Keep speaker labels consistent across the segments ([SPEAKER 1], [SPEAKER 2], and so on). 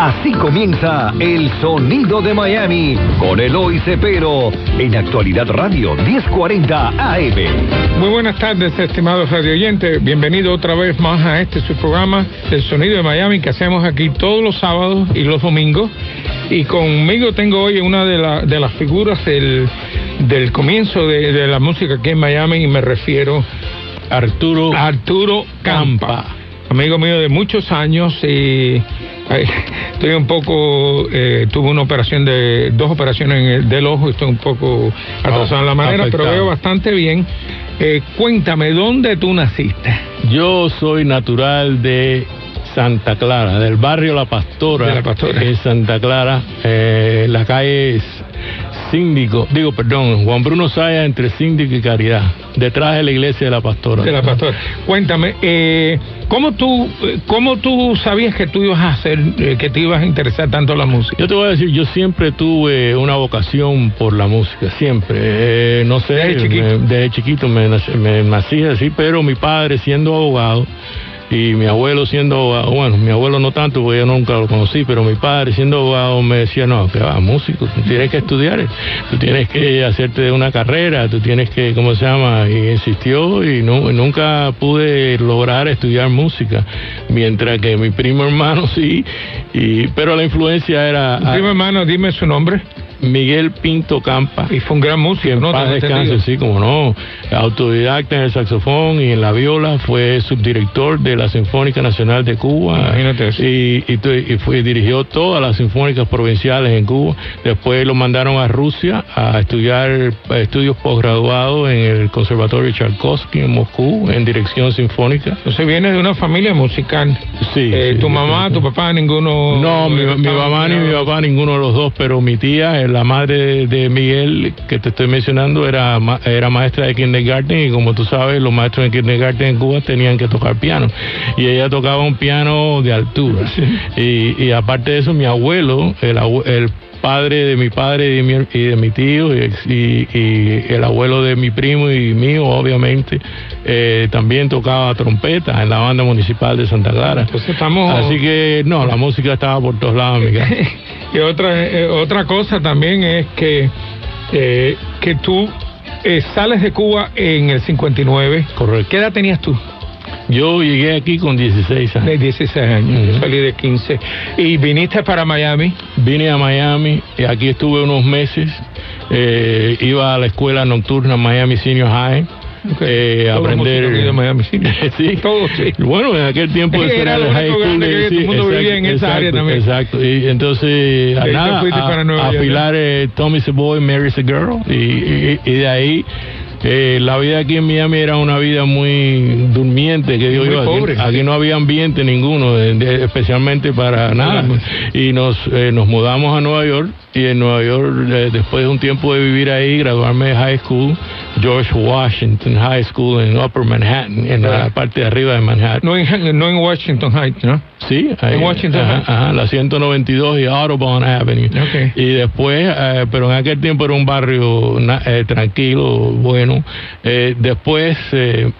[SPEAKER 1] Así comienza El Sonido de Miami con Eloy Cepero en Actualidad Radio 1040 AM.
[SPEAKER 2] Muy buenas tardes, estimados radioyentes. Bienvenido otra vez más a este su programa El Sonido de Miami que hacemos aquí todos los sábados y los domingos. Y conmigo tengo hoy una de, de las figuras del, del comienzo de, de, la música aquí en Miami y me refiero
[SPEAKER 3] a Arturo,
[SPEAKER 2] Arturo Campa. Amigo mío de muchos años y estoy un poco, eh, tuve una operación de, dos operaciones en el, del ojo, estoy un poco atrasado en la manera, pero veo bastante bien. Eh, cuéntame, ¿dónde tú naciste?
[SPEAKER 3] Yo soy natural de Santa Clara, del barrio La Pastora.
[SPEAKER 2] De La Pastora.
[SPEAKER 3] En Santa Clara, eh, la calle es Síndico, digo, perdón, Juan Bruno Saya entre Síndico y Caridad, detrás de la iglesia de la Pastora.
[SPEAKER 2] De la Pastora. Cuéntame, eh, ¿cómo, tú, ¿cómo tú sabías que tú ibas a hacer, eh, que te ibas a interesar tanto la música?
[SPEAKER 3] Yo te voy a decir, yo siempre tuve una vocación por la música, siempre. Eh, no sé,
[SPEAKER 2] desde chiquito,
[SPEAKER 3] me, desde chiquito me, me nací así, pero mi padre siendo abogado, y mi abuelo siendo bueno, mi abuelo no tanto porque yo nunca lo conocí, pero mi padre siendo abogado me decía, no, que va, músico, tú tienes que estudiar, tú tienes que hacerte una carrera, tú tienes que, ¿cómo se llama? Y insistió y no, nunca pude lograr estudiar música, mientras que mi primo hermano sí, y, pero la influencia era...
[SPEAKER 2] Mi primo hermano, dime su nombre.
[SPEAKER 3] Miguel Pinto Campa.
[SPEAKER 2] Y fue un gran músico,
[SPEAKER 3] ¿no? Paz descanse, sí, como no. Autodidacta en el saxofón y en la viola, fue subdirector de la Sinfónica Nacional de Cuba.
[SPEAKER 2] Imagínate eso.
[SPEAKER 3] Y, y, y fue, dirigió todas las sinfónicas provinciales en Cuba. Después lo mandaron a Rusia a estudiar estudios posgraduados en el Conservatorio Tchaikovsky en Moscú, en dirección sinfónica.
[SPEAKER 2] Entonces viene de una familia musical.
[SPEAKER 3] Sí.
[SPEAKER 2] Eh,
[SPEAKER 3] sí
[SPEAKER 2] tu mamá,
[SPEAKER 3] sí.
[SPEAKER 2] tu papá, ninguno.
[SPEAKER 3] No, mi, mi mamá ni mi papá, ninguno de los dos, pero mi tía, la madre de Miguel que te estoy mencionando era, era maestra de kindergarten y como tú sabes los maestros de kindergarten en Cuba tenían que tocar piano y ella tocaba un piano de altura
[SPEAKER 2] sí.
[SPEAKER 3] y, y, aparte de eso mi abuelo el, el padre de mi padre y de mi, y de mi tío y, y, y, el abuelo de mi primo y mío obviamente eh, también tocaba trompeta en la banda municipal de Santa Clara
[SPEAKER 2] Entonces estamos...
[SPEAKER 3] así que no la música estaba por todos lados mi casa.
[SPEAKER 2] y otra eh, otra cosa también es que eh, que tú eh, sales de Cuba en el 59
[SPEAKER 3] correcto
[SPEAKER 2] ¿qué edad tenías tú?
[SPEAKER 3] Yo llegué aquí con 16 años.
[SPEAKER 2] De 16 años, uh -huh. yo salí de 15. ¿Y viniste para Miami?
[SPEAKER 3] Vine a Miami, y aquí estuve unos meses. Eh, iba a la escuela nocturna Miami Senior High.
[SPEAKER 2] Okay.
[SPEAKER 3] Eh, aprender
[SPEAKER 2] de Miami sí.
[SPEAKER 3] sí.
[SPEAKER 2] Todo, sí.
[SPEAKER 3] bueno en aquel tiempo
[SPEAKER 2] es era
[SPEAKER 3] el high school
[SPEAKER 2] de, sí, todo el mundo
[SPEAKER 3] exacto,
[SPEAKER 2] vivía en esa
[SPEAKER 3] exacto,
[SPEAKER 2] área también
[SPEAKER 3] exacto y entonces a, nada, a, afilar eh, Tommy's a boy Mary's a girl y, y, y de ahí eh, la vida aquí en Miami era una vida muy durmiente, que digo yo,
[SPEAKER 2] pobre,
[SPEAKER 3] aquí, aquí, no había ambiente ninguno, de, de, especialmente para nada. Y nos, eh, nos mudamos a Nueva York y en Nueva York, eh, después de un tiempo de vivir ahí, graduarme de high school, George Washington High School en Upper Manhattan, en la parte de arriba de Manhattan.
[SPEAKER 2] No en, no en Washington Heights, ¿no?
[SPEAKER 3] Sí, ahí,
[SPEAKER 2] en Washington
[SPEAKER 3] ajá, ajá, la 192 y Audubon Avenue.
[SPEAKER 2] Okay.
[SPEAKER 3] Y después, eh, pero en aquel tiempo era un barrio eh, tranquilo, bueno. Eh, después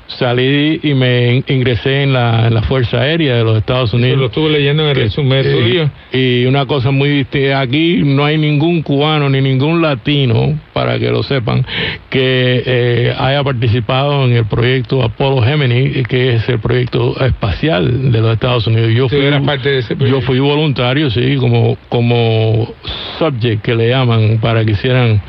[SPEAKER 3] salí y me ingresé en la, en la, Fuerza Aérea de los Estados Unidos.
[SPEAKER 2] Eso lo estuve leyendo en el resumen tuyo.
[SPEAKER 3] Y una cosa muy distinta, aquí no hay ningún cubano ni ningún latino, para que lo sepan, que eh, haya participado en el proyecto Apollo Gemini, que es el proyecto espacial de los Estados Unidos. Yo
[SPEAKER 2] fui, parte de ese
[SPEAKER 3] yo fui voluntario, sí, como, como subject que le llaman, para que hicieran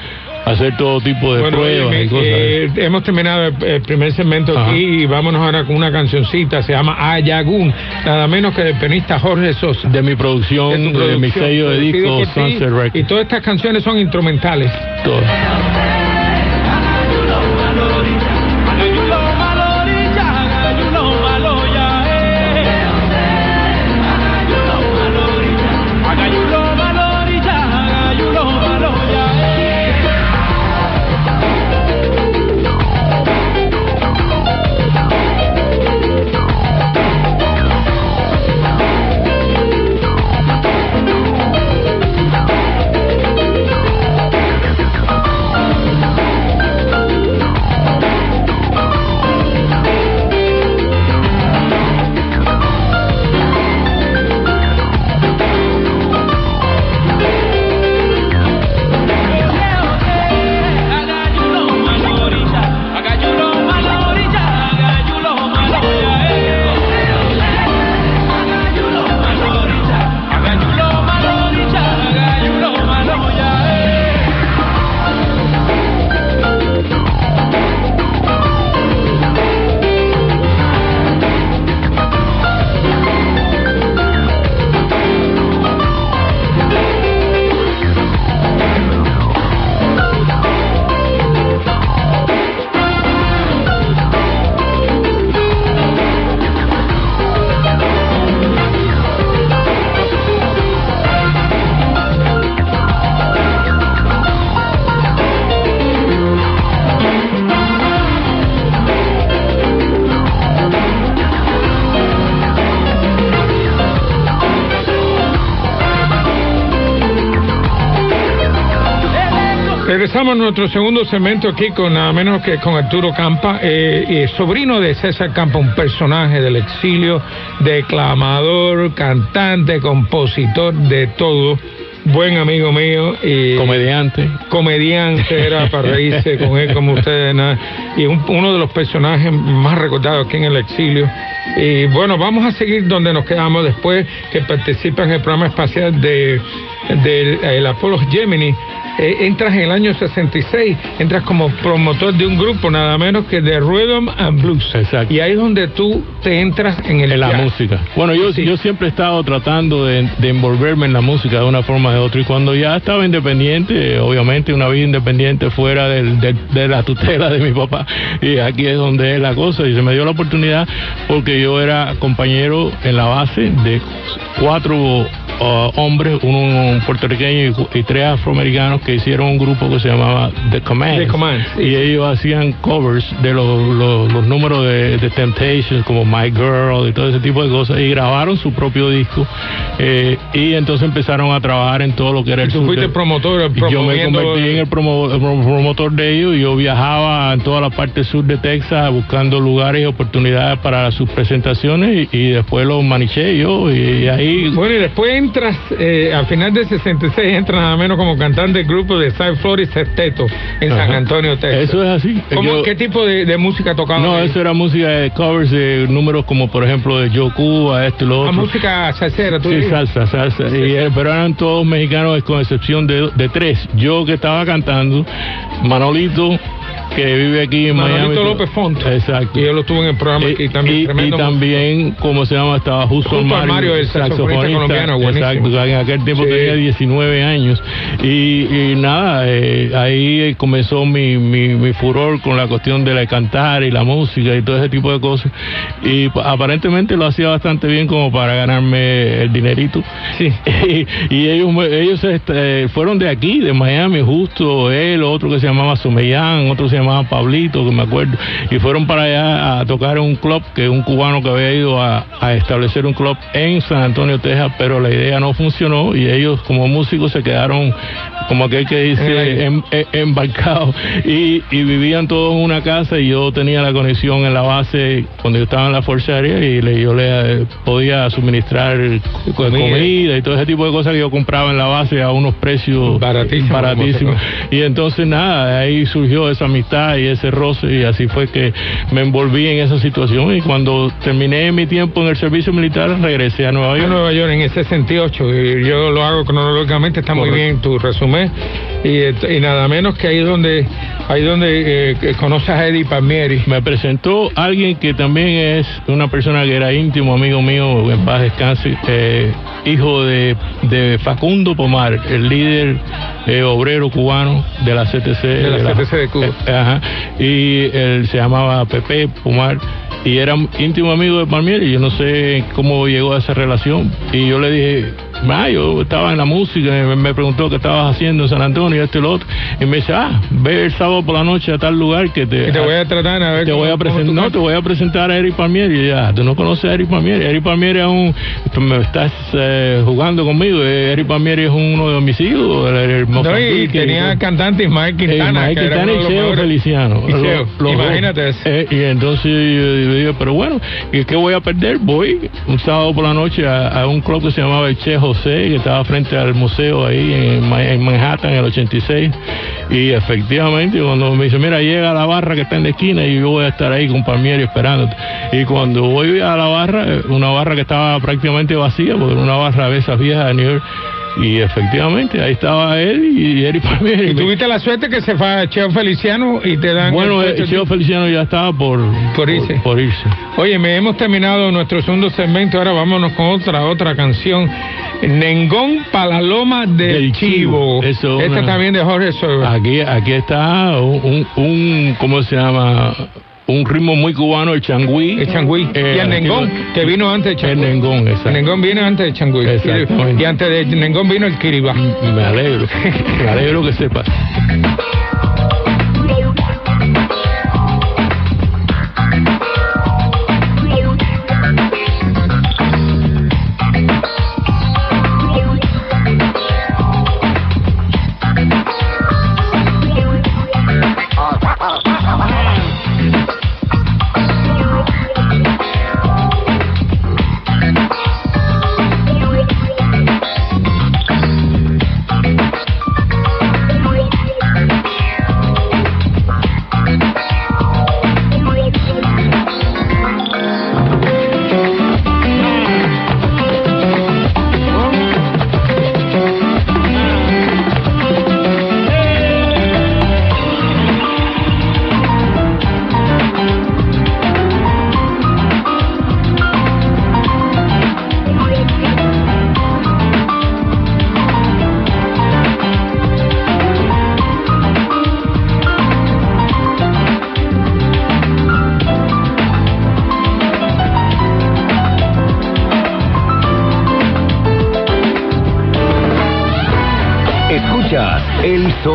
[SPEAKER 3] hacer todo tipo de
[SPEAKER 2] bueno,
[SPEAKER 3] pruebas y cosas.
[SPEAKER 2] Eh, hemos terminado el, el, primer segmento Ajá. aquí y vámonos ahora con una cancioncita, se llama Ayagún, nada menos que del pianista Jorge Sosa.
[SPEAKER 3] De mi producción, de, producción, de mi sello de disco Sunset Records.
[SPEAKER 2] Y todas estas canciones son instrumentales.
[SPEAKER 3] Todas.
[SPEAKER 2] Nuestro segundo segmento aquí con nada menos que con Arturo Campa, eh, sobrino de César Campa, un personaje del exilio, declamador, cantante, compositor, de todo buen amigo mío. Y
[SPEAKER 3] comediante.
[SPEAKER 2] Comediante, era para reírse con él como ustedes. Y uno de los personajes más recordados aquí en el exilio. Y bueno, vamos a seguir donde nos quedamos después, que participa en el programa espacial de del Apollo Gemini eh, entras en el año 66, entras como promotor de un grupo nada menos que de Rhythm and Blues.
[SPEAKER 3] Exacto.
[SPEAKER 2] Y ahí es donde tú te entras en el
[SPEAKER 3] en la música. Bueno, yo, yo siempre he estado tratando de, envolverme en la música de una forma o de otra y cuando ya estaba independiente, obviamente una vida independiente fuera del, de la tutela de mi papá y aquí es donde es la cosa y se me dio la oportunidad porque yo era compañero en la base de cuatro Uh, hombres, uno puertorriqueño y, tres afroamericanos que hicieron un grupo que se llamaba The Command. Y ellos hacían covers de los, los, números de, de, Temptations, como My Girl y todo ese tipo de cosas, y grabaron su propio disco. Eh, y entonces empezaron a trabajar en todo lo que era el
[SPEAKER 2] ¿Tú fuiste promotor,
[SPEAKER 3] Yo me convertí en el, promotor de ellos y yo viajaba en toda la parte sur de Texas buscando lugares y oportunidades para sus presentaciones y, después los maniché yo y, ahí...
[SPEAKER 2] Bueno, y después entras, eh, al final del 66, entras nada menos como cantante del grupo de South Florida Sexteto en San Antonio, Texas.
[SPEAKER 3] Eso es así.
[SPEAKER 2] ¿Qué tipo de, música tocaba?
[SPEAKER 3] No, eso era música de covers de números como, por ejemplo, de Joe Cuba, esto y lo ah, otro.
[SPEAKER 2] música salsera, tú
[SPEAKER 3] Sí, salsa, salsa. Eh, pero eran todos mexicanos, con excepción de, de tres. Yo que estaba cantando, Manolito, que vive aquí en Miami.
[SPEAKER 2] López Font.
[SPEAKER 3] Exacto.
[SPEAKER 2] Y yo lo tuve en el programa aquí también.
[SPEAKER 3] Y, también, como se llama, estaba justo
[SPEAKER 2] Mario, Mario, el saxofonista colombiano,
[SPEAKER 3] Exacto, en aquel tiempo tenía 19 años. Y, nada, eh, ahí comenzó mi, mi, mi, furor con la cuestión de la cantar y la música y todo ese tipo de cosas. Y aparentemente lo hacía bastante bien como para ganarme el dinerito.
[SPEAKER 2] Sí.
[SPEAKER 3] Y, ellos, ellos este, fueron de aquí, de Miami, justo él, otro que se llamaba Sumeyán, otro se llamaba Pablito, que me acuerdo, y fueron para allá a tocar en un club, que un cubano que había ido a, establecer un club en San Antonio, Texas, pero la idea no funcionó y ellos como músicos se quedaron como aquel que dice em, em, embarcados y, vivían todos en una casa y yo tenía la conexión en la base cuando yo estaba en la Fuerza Aérea y yo le podía suministrar comida. y todo ese tipo de cosas que yo compraba en la base a unos precios baratísimos. Y entonces nada, ahí surgió esa amistad y ese roce y así fue que me envolví en esa situación y cuando terminé mi tiempo en el servicio militar regresé a Nueva York.
[SPEAKER 2] A Nueva York en ese 68 y yo lo hago cronológicamente, está muy bien tu resumen y, nada menos que ahí donde ahí donde eh, conoces a Eddie Palmieri.
[SPEAKER 3] Me presentó alguien que también es una persona que era íntimo amigo mío, en paz descanse, eh, hijo de, de Facundo Pomar, el líder eh, obrero cubano de la CTC.
[SPEAKER 2] De la, CTC de Cuba.
[SPEAKER 3] Eh, ajá, y él se llamaba Pepe Pomar y era íntimo amigo de Palmieri. Yo no sé cómo llegó a esa relación. Y yo le dije, ah, yo estaba en la música, me, me preguntó qué estabas haciendo en San Antonio, esto y lo otro. Y me dice, ah, ve el sábado por la noche a tal lugar que te.
[SPEAKER 2] te voy a tratar a ver.
[SPEAKER 3] Te voy a presentar, no, te voy a presentar a Eric Palmieri. Y ya, tú no conoces a Eric Palmieri. Eric Palmieri es un. me estás eh, jugando conmigo. Eric Palmieri es uno de mis hijos. El,
[SPEAKER 2] no, y tenía cantantes Mike Quintana.
[SPEAKER 3] Mike Quintana y Cheo Feliciano.
[SPEAKER 2] imagínate eso.
[SPEAKER 3] Eh, y entonces pero bueno, ¿y qué voy a perder? Voy un sábado por la noche a, un club que se llamaba el Che Que estaba frente al museo ahí en, Manhattan en el 86. Y efectivamente, cuando me dice, mira, llega a la barra que está en la esquina y yo voy a estar ahí con Palmieri esperándote. Y cuando voy a la barra, una barra que estaba prácticamente vacía, porque era una barra de esas viejas de New York, y efectivamente, ahí estaba él y Eric Palmieri.
[SPEAKER 2] ¿Y tuviste la suerte que se fue a Cheo Feliciano y te dan...
[SPEAKER 3] Bueno, el Cheo Feliciano ya estaba por,
[SPEAKER 2] por, irse.
[SPEAKER 3] por, irse.
[SPEAKER 2] Oye, me hemos terminado nuestro segundo segmento, ahora vámonos con otra, otra canción. Nengón Palaloma del, Chivo. Eso Esta también de Jorge Sober.
[SPEAKER 3] Aquí, aquí está un, un, ¿cómo se llama? Un ritmo muy cubano, el changüí.
[SPEAKER 2] El changüí. Eh, y el nengón, que vino antes del changüí.
[SPEAKER 3] El nengón, exacto.
[SPEAKER 2] El nengón vino antes del changüí. Y antes del nengón vino el kiribá.
[SPEAKER 3] Me alegro, me alegro que sepas.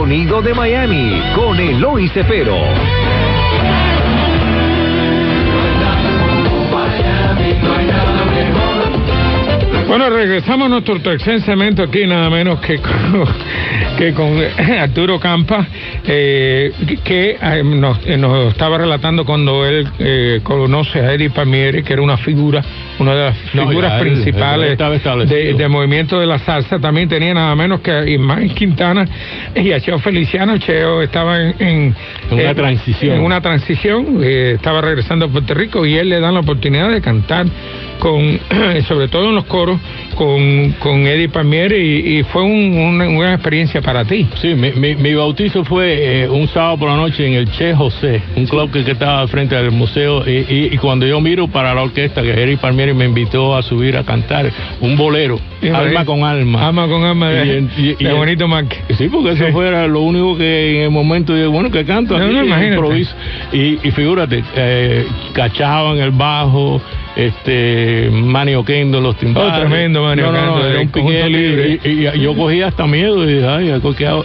[SPEAKER 1] Sonido de Miami con Eloy Cepero.
[SPEAKER 2] Bueno, regresamos a nuestro tercer aquí, nada menos que con, que con Arturo Campa, eh, que eh, nos, eh, nos, estaba relatando cuando él conoce a Eddie Palmieri, que era una figura, una de las figuras no, principales de, de, movimiento de la salsa. También tenía nada menos que Ismael Quintana y a Cheo Feliciano. Cheo estaba en,
[SPEAKER 3] una transición.
[SPEAKER 2] En una transición, estaba regresando a Puerto Rico y él le dan la oportunidad de cantar con, sobre todo en los coros, con, con Eddie Palmieri y, y fue un, una, una, experiencia para ti.
[SPEAKER 3] Sí, mi, mi, mi bautizo fue eh, un sábado por la noche en el Che José, un club que, que estaba frente al museo y, y, y, cuando yo miro para la orquesta que Eddie Palmieri me invitó a subir a cantar un bolero, alma con alma.
[SPEAKER 2] Alma con alma de, de bonito Mac.
[SPEAKER 3] Sí, porque eso
[SPEAKER 2] Sí.
[SPEAKER 3] fuera lo único que en el momento de bueno que canto
[SPEAKER 2] No,
[SPEAKER 3] aquí,
[SPEAKER 2] no,
[SPEAKER 3] improviso. Y, y figúrate, eh, cachaban el bajo, este Manny Oquendo, los timbales.
[SPEAKER 2] Oh, tremendo Manny
[SPEAKER 3] no, no, no,
[SPEAKER 2] Oquendo,
[SPEAKER 3] era
[SPEAKER 2] el
[SPEAKER 3] un piquete
[SPEAKER 2] libre.
[SPEAKER 3] Y, y- y yo cogía hasta miedo y dije, ay,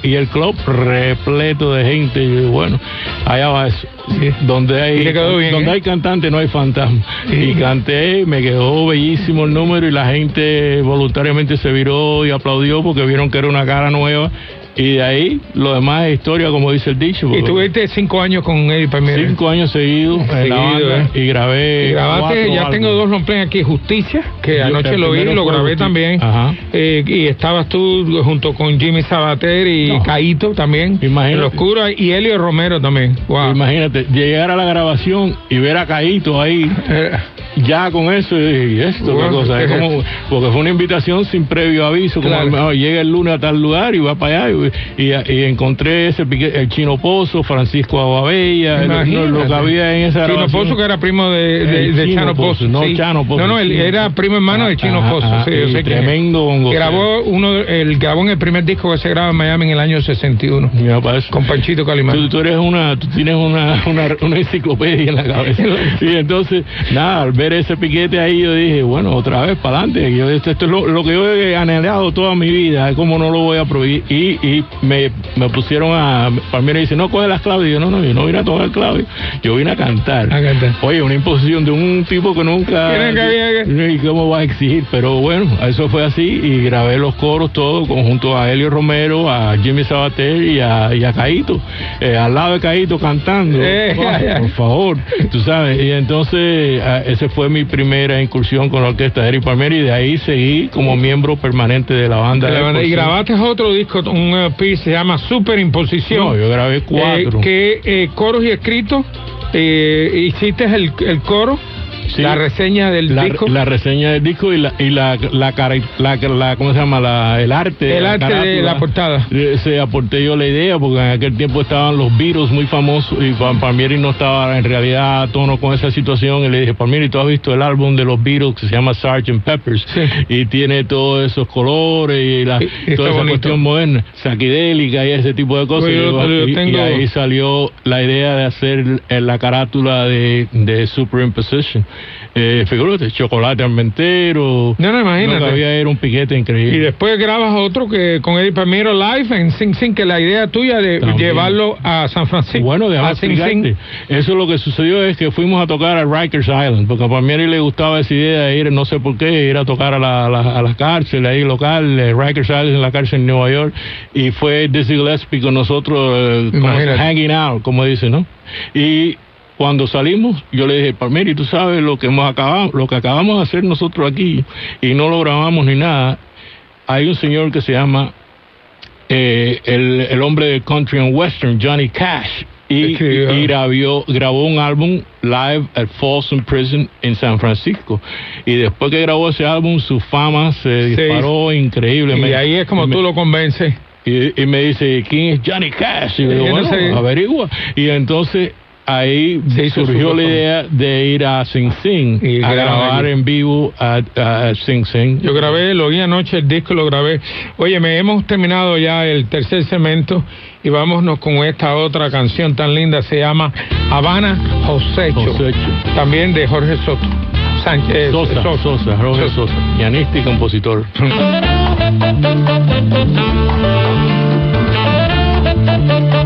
[SPEAKER 3] y el club repleto de gente. Y bueno, allá va eso.
[SPEAKER 2] Sí.
[SPEAKER 3] Donde hay,
[SPEAKER 2] bien,
[SPEAKER 3] donde
[SPEAKER 2] ¿eh?
[SPEAKER 3] hay cantante no hay fantasma.
[SPEAKER 2] Sí.
[SPEAKER 3] Y canté, me quedó bellísimo el número y la gente voluntariamente se viró y aplaudió porque vieron que era una cara nueva. Y de ahí, lo demás es historia, como dice el dicho.
[SPEAKER 2] Y tuviste cinco años con Eddie Palmieri.
[SPEAKER 3] Cinco años seguidos en la
[SPEAKER 2] Seguido,
[SPEAKER 3] banda
[SPEAKER 2] ¿eh?
[SPEAKER 3] y grabé.
[SPEAKER 2] Y grabaste,
[SPEAKER 3] cuatro
[SPEAKER 2] ya tengo dos longplays aquí, Justicia, que
[SPEAKER 3] Yo-
[SPEAKER 2] anoche lo vi lo grabé también.
[SPEAKER 3] Ajá.
[SPEAKER 2] Eh, y estabas tú junto con Jimmy Sabater y
[SPEAKER 3] No.
[SPEAKER 2] Caíto también.
[SPEAKER 3] Imagínate.
[SPEAKER 2] Los curas y Elio Romero también. Wow.
[SPEAKER 3] Imagínate, llegar a la grabación y ver a Caíto ahí,
[SPEAKER 2] Eh,
[SPEAKER 3] ya con eso, y dije, ¿y esto
[SPEAKER 2] Bueno,
[SPEAKER 3] cosa? Es
[SPEAKER 2] ¿qué es
[SPEAKER 3] como- porque fue una invitación sin previo aviso, como
[SPEAKER 2] Claro.
[SPEAKER 3] "Ah, llega el lunes a tal lugar y va para allá, y, y- y encontré ese pique- el Chino Pozo, Francisco Aguabella, lo,
[SPEAKER 2] imagínate.
[SPEAKER 3] lo que había en esa
[SPEAKER 2] Chino. Pozo, que era primo de, de,
[SPEAKER 3] El
[SPEAKER 2] de
[SPEAKER 3] Chino
[SPEAKER 2] Chano Pozo.
[SPEAKER 3] Pozo, no
[SPEAKER 2] sí.
[SPEAKER 3] Chano Pozo,
[SPEAKER 2] No, no, él era primo hermano de Chino
[SPEAKER 3] Ajá,
[SPEAKER 2] Pozo.
[SPEAKER 3] ajá,
[SPEAKER 2] sí, yo
[SPEAKER 3] y
[SPEAKER 2] sé quién es.
[SPEAKER 3] tremendo bongocero.
[SPEAKER 2] Grabó, uno, él grabó en el primer disco que se graba en Miami en el año 61.
[SPEAKER 3] Mira.
[SPEAKER 2] Con Panchito Calimán.
[SPEAKER 3] Tú, tú eres una, tú tienes una, una, una enciclopedia en la cabeza. Y entonces, nada, ver ese piquete ahí, yo dije, bueno, otra vez para adelante. Yo, esto, esto es lo, lo que yo he anhelado toda mi vida, ¿cómo no lo voy a prohibir? Y, y me, me pusieron a. Palmieri dice, no coge las claves. Y yo, no, no, yo no vine a tocar claves, yo vine a cantar.
[SPEAKER 2] A cantar.
[SPEAKER 3] Oye, una imposición de un tipo que nunca. ¿Y cómo va a exigir? Pero bueno, eso fue así y grabé los coros todos junto a Helio Romero, a Jimmy Sabater y a, y a Caíto, eh, al lado de Caíto cantando.
[SPEAKER 2] Eh,
[SPEAKER 3] por favor, tú sabes. Y entonces, ah, esa fue mi primera incursión con la orquesta de Eric Palmieri y de ahí seguí como miembro permanente de la banda.
[SPEAKER 2] De la banda. Y grabaste otro disco, un EP, se llama Superimposición.
[SPEAKER 3] No, yo grabé cuatro.
[SPEAKER 2] Eh, que eh, coros y escritos, eh, hiciste el, el coro,
[SPEAKER 3] Sí.
[SPEAKER 2] la reseña del
[SPEAKER 3] la,
[SPEAKER 2] disco.
[SPEAKER 3] la reseña del disco y la y la la, cara- la, la- ¿cómo se llama? La, el arte
[SPEAKER 2] El
[SPEAKER 3] la
[SPEAKER 2] arte de la portada.
[SPEAKER 3] Eh, Se aporté yo la idea porque en aquel tiempo estaban los Beatles muy famosos y Pal- Palmieri no estaba en realidad a tono con esa situación y le dije Palmieri tú has visto el álbum de los Beatles que se llama Sgt. Peppers
[SPEAKER 2] Sí.
[SPEAKER 3] y tiene todos esos colores y, la,
[SPEAKER 2] Y- está
[SPEAKER 3] toda esa
[SPEAKER 2] bonito.
[SPEAKER 3] cuestión moderna psiquedélica y ese tipo de cosas
[SPEAKER 2] Pues yo-
[SPEAKER 3] Y yo-
[SPEAKER 2] tengo-
[SPEAKER 3] ahí salió la idea de hacer eh, la carátula de, de Superimposition eh, figúrate chocolate almentero
[SPEAKER 2] No, no, imagínate.
[SPEAKER 3] que había era un piquete increíble
[SPEAKER 2] Y después grabas otro que con Eddie Palmiero live en Sing Sing, que la idea tuya de
[SPEAKER 3] También.
[SPEAKER 2] llevarlo a San Francisco.
[SPEAKER 3] Bueno,
[SPEAKER 2] a Sing. Sing.
[SPEAKER 3] Eso lo que sucedió es que fuimos a tocar a Rikers Island, porque a Palmieri le gustaba esa idea de ir, no sé por qué, ir a tocar a la, la, a la cárcel ahí local, eh, Rikers Island en la cárcel en Nueva York, y fue Dizzy Gillespie con nosotros, eh, como hanging out, como dicen, ¿no? Y cuando salimos, yo le dije, Palmieri, tú sabes lo que hemos acabado, lo que acabamos de hacer nosotros aquí, y no lo grabamos ni nada. Hay un señor que se llama eh, el, el hombre del country and western, Johnny Cash, y, y grabó, grabó un álbum live at Folsom Prison en San Francisco. Y después que grabó ese álbum, su fama se
[SPEAKER 2] Sí.
[SPEAKER 3] disparó
[SPEAKER 2] Y
[SPEAKER 3] increíblemente.
[SPEAKER 2] ahí es como
[SPEAKER 3] Y me-
[SPEAKER 2] tú lo convences.
[SPEAKER 3] y, y me dice, ¿quién es Johnny Cash? Y yo
[SPEAKER 2] no
[SPEAKER 3] bueno,
[SPEAKER 2] sé.
[SPEAKER 3] averigua. Y entonces ahí surgió la idea de ir a Sing Sing,
[SPEAKER 2] Y
[SPEAKER 3] a grabar en vivo a, a- Sing Sing.
[SPEAKER 2] Yo grabé, lo oí anoche, el disco lo grabé. Oye, me hemos terminado ya el tercer cemento y vámonos con esta otra canción tan linda, se llama Habana Josecho,
[SPEAKER 3] Josecho.
[SPEAKER 2] también de Jorge Soto. Sánchez,
[SPEAKER 3] Sosa, Sosa, Roger Sosa, pianista y compositor.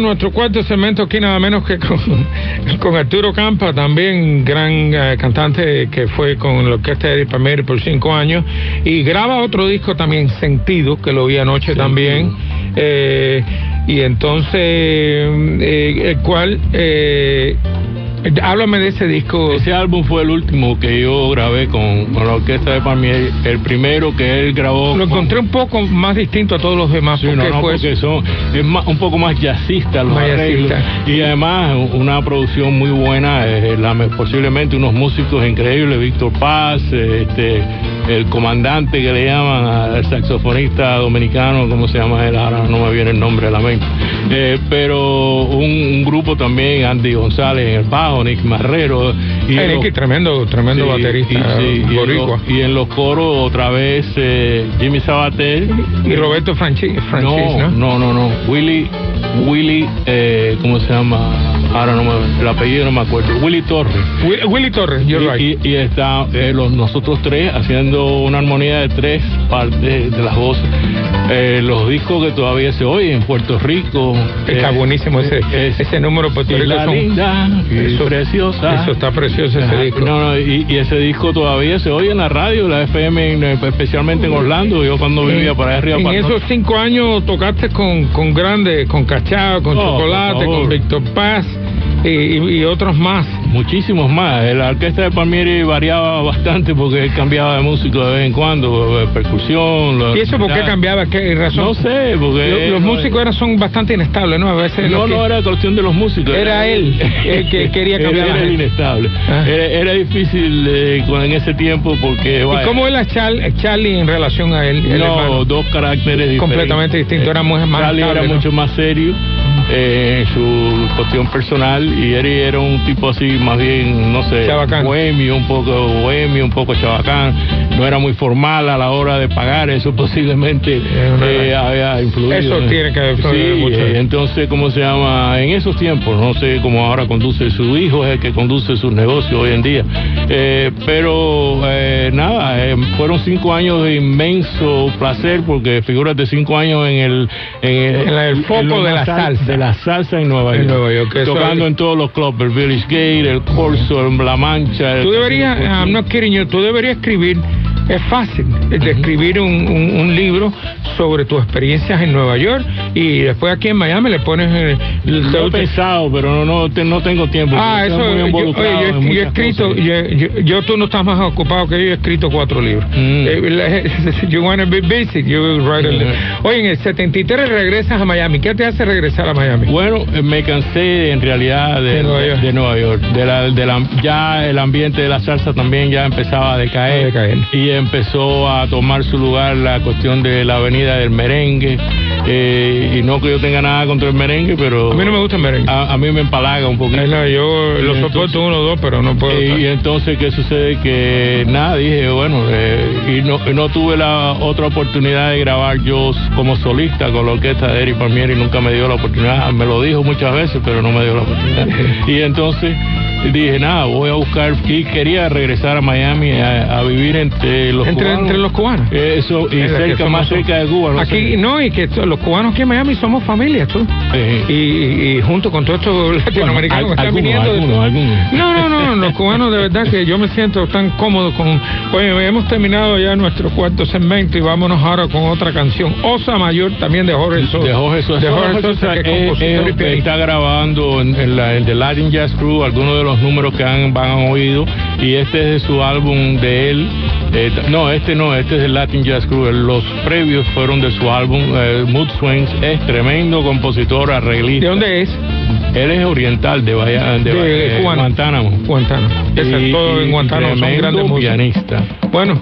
[SPEAKER 2] Nuestro cuarto segmento aquí nada menos que con, con Arturo Campa, también gran eh, cantante que fue con la orquesta de Palmieri por cinco años y graba otro disco también, Sentido, que lo vi anoche también. Eh, y entonces, eh, el cual, eh, háblame de ese disco.
[SPEAKER 3] Ese álbum fue el último que yo grabé con, con la orquesta de Palmieri, el primero que él grabó.
[SPEAKER 2] Lo
[SPEAKER 3] con-
[SPEAKER 2] encontré un poco más distinto a todos los demás.
[SPEAKER 3] Sí,
[SPEAKER 2] porque
[SPEAKER 3] no, no,
[SPEAKER 2] fue
[SPEAKER 3] porque son, es más- un poco más jazzista los
[SPEAKER 2] Más
[SPEAKER 3] arreglos.
[SPEAKER 2] jazzista.
[SPEAKER 3] Y además una producción muy buena, eh, la me- posiblemente unos músicos increíbles, Víctor Paz, eh, este, el comandante que le llaman al saxofonista dominicano, ¿cómo se llama él? Ahora no me viene el nombre a la mente. Eh, pero un, un grupo también, Andy González en el bajo, Nick Marrero. Y los-
[SPEAKER 2] Nicky, tremendo, tremendo
[SPEAKER 3] Sí,
[SPEAKER 2] baterista
[SPEAKER 3] y, sí, y en los- y en los coros otra vez eh, Jimmy Sabater.
[SPEAKER 2] Y Roberto Franchi, Francis, ¿no?
[SPEAKER 3] no, no, no. Willy, Willy, eh, ¿cómo se llama? Ahora no me, el apellido no me acuerdo. Willy Torres.
[SPEAKER 2] Will- Willy Torres, you're
[SPEAKER 3] y,
[SPEAKER 2] right.
[SPEAKER 3] y- y está eh, los, nosotros tres haciendo una armonía de tres partes de las voces. Eh, los discos que todavía se oyen en Puerto Rico.
[SPEAKER 2] Está
[SPEAKER 3] eh,
[SPEAKER 2] buenísimo ese,
[SPEAKER 3] es-
[SPEAKER 2] ese número Puerto Rico.
[SPEAKER 3] Isla
[SPEAKER 2] son-
[SPEAKER 3] linda,
[SPEAKER 2] eso-
[SPEAKER 3] preciosa.
[SPEAKER 2] Eso está precioso ese disco.
[SPEAKER 3] No, no, y, y ese disco todavía se oye en la radio, la FM, en- especialmente en Orlando. Yo cuando vivía para allá arriba.
[SPEAKER 2] En
[SPEAKER 3] para
[SPEAKER 2] esos cinco años tocaste con, con grandes, con Cachao, con
[SPEAKER 3] Oh,
[SPEAKER 2] Chocolate, con Víctor Paz y, y- y otros más.
[SPEAKER 3] Muchísimos más. La orquesta de Palmieri variaba bastante porque él cambiaba de músico de vez en cuando, eh, percusión.
[SPEAKER 2] ¿Y eso por qué
[SPEAKER 3] ya-
[SPEAKER 2] cambiaba? ¿Qué razón?
[SPEAKER 3] No sé, porque...
[SPEAKER 2] Lo- los músicos eran, son bastante inestables, ¿no? A veces
[SPEAKER 3] No,
[SPEAKER 2] que-
[SPEAKER 3] no era cuestión de los músicos.
[SPEAKER 2] Era él el que quería cambiar
[SPEAKER 3] Era inestable.
[SPEAKER 2] Ah.
[SPEAKER 3] Era, era difícil eh, en ese tiempo porque...
[SPEAKER 2] ¿Y
[SPEAKER 3] vaya,
[SPEAKER 2] cómo era Char- Charlie en relación a él?
[SPEAKER 3] No, dos caracteres diferentes.
[SPEAKER 2] Completamente distintos, era muy más
[SPEAKER 3] Charlie
[SPEAKER 2] estable,
[SPEAKER 3] era
[SPEAKER 2] ¿no?
[SPEAKER 3] mucho más serio eh, en su cuestión personal y Eri era un tipo así, más bien, no sé,
[SPEAKER 2] Chabacán.
[SPEAKER 3] bohemio, un poco bohemio, un poco chabacán. No era muy formal a la hora de pagar, eso posiblemente eh, había influido.
[SPEAKER 2] Eso
[SPEAKER 3] ¿no?
[SPEAKER 2] tiene que influir
[SPEAKER 3] Sí,
[SPEAKER 2] mucho.
[SPEAKER 3] eh, entonces, ¿cómo se llama? En esos tiempos, no sé cómo ahora conduce su hijo, es el que conduce sus negocios hoy en día. Eh, pero eh, nada, eh, fueron cinco años de inmenso placer porque figuras de cinco años en el, en
[SPEAKER 2] En el foco
[SPEAKER 3] lo
[SPEAKER 2] de la salsa.
[SPEAKER 3] de la salsa en Nueva
[SPEAKER 2] En
[SPEAKER 3] York,
[SPEAKER 2] Nueva York, eso
[SPEAKER 3] tocando en todos los clubes, el Village Gate, el Corso, el La Mancha. el
[SPEAKER 2] Tú deberías,
[SPEAKER 3] Casino
[SPEAKER 2] I'm not kidding you, tú deberías escribir, es fácil, de escribir un, un- un libro sobre tus experiencias en Nueva York y después aquí en Miami le pones el... el-
[SPEAKER 3] Lo he pensado, pero no, no, no tengo tiempo.
[SPEAKER 2] Ah, eso, yo, oye, yo, he- yo he
[SPEAKER 3] muchas
[SPEAKER 2] escrito, yo, yo- tú no estás más ocupado que yo, yo he escrito cuatro libros.
[SPEAKER 3] Mm.
[SPEAKER 2] Eh, you wanna be busy, you write a
[SPEAKER 3] Mm.
[SPEAKER 2] Oye, en el 73 regresas a Miami, ¿qué te hace regresar a Miami?
[SPEAKER 3] Bueno, eh, me cansé en realidad de,
[SPEAKER 2] De Nueva York.
[SPEAKER 3] de Nueva York. De la, de la- ya el ambiente de la salsa también ya empezaba a decaer,
[SPEAKER 2] A decaer.
[SPEAKER 3] y empezó a tomar su lugar la cuestión de la avenida del merengue. Eh, y no que yo tenga nada contra el merengue, pero
[SPEAKER 2] A mí no me gusta el merengue.
[SPEAKER 3] a, a mí me empalaga un poquito.
[SPEAKER 2] No, yo lo
[SPEAKER 3] entonces-
[SPEAKER 2] soporto uno o dos, pero no puedo.
[SPEAKER 3] Eh, y entonces, ¿qué sucede? Que nada, dije, bueno, eh, y, no, y no tuve la otra oportunidad de grabar yo como solista con la orquesta de Eric Palmieri, nunca me dio la oportunidad, me lo dijo muchas veces, pero no me dio la oportunidad. Y entonces, dije, nada, voy a buscar, y quería regresar a Miami a, vivir entre los
[SPEAKER 2] entre,
[SPEAKER 3] cubanos.
[SPEAKER 2] Entre los cubanos.
[SPEAKER 3] Eso, y cerca, más cerca de Cuba.
[SPEAKER 2] aquí, no, y que los cubanos aquí en Miami somos familia, tú. Y, junto con todos estos latinoamericanos que están viniendo. No, no, no, los cubanos de verdad que yo me siento tan cómodo con... Oye, hemos terminado ya nuestro cuarto segmento y vámonos ahora con otra canción. Osa Mayor, también de Jorge Sosa.
[SPEAKER 3] De Jorge Sosa.
[SPEAKER 2] De Jorge Sosa,
[SPEAKER 3] que está grabando en, la, el The Latin Jazz Crew algunos de los números que han, han oído y este es de su álbum de él. Eh, no, este no, este es el Latin Jazz Crew. Los previos fueron de su álbum eh, Mood Swings. Es tremendo compositor, arreglista.
[SPEAKER 2] ¿De dónde es?
[SPEAKER 3] Él es oriental de, Bahía, de,
[SPEAKER 2] de
[SPEAKER 3] Guantánamo.
[SPEAKER 2] Guantánamo.
[SPEAKER 3] Y, todo en Guantánamo son grandes pianista.
[SPEAKER 2] Bueno,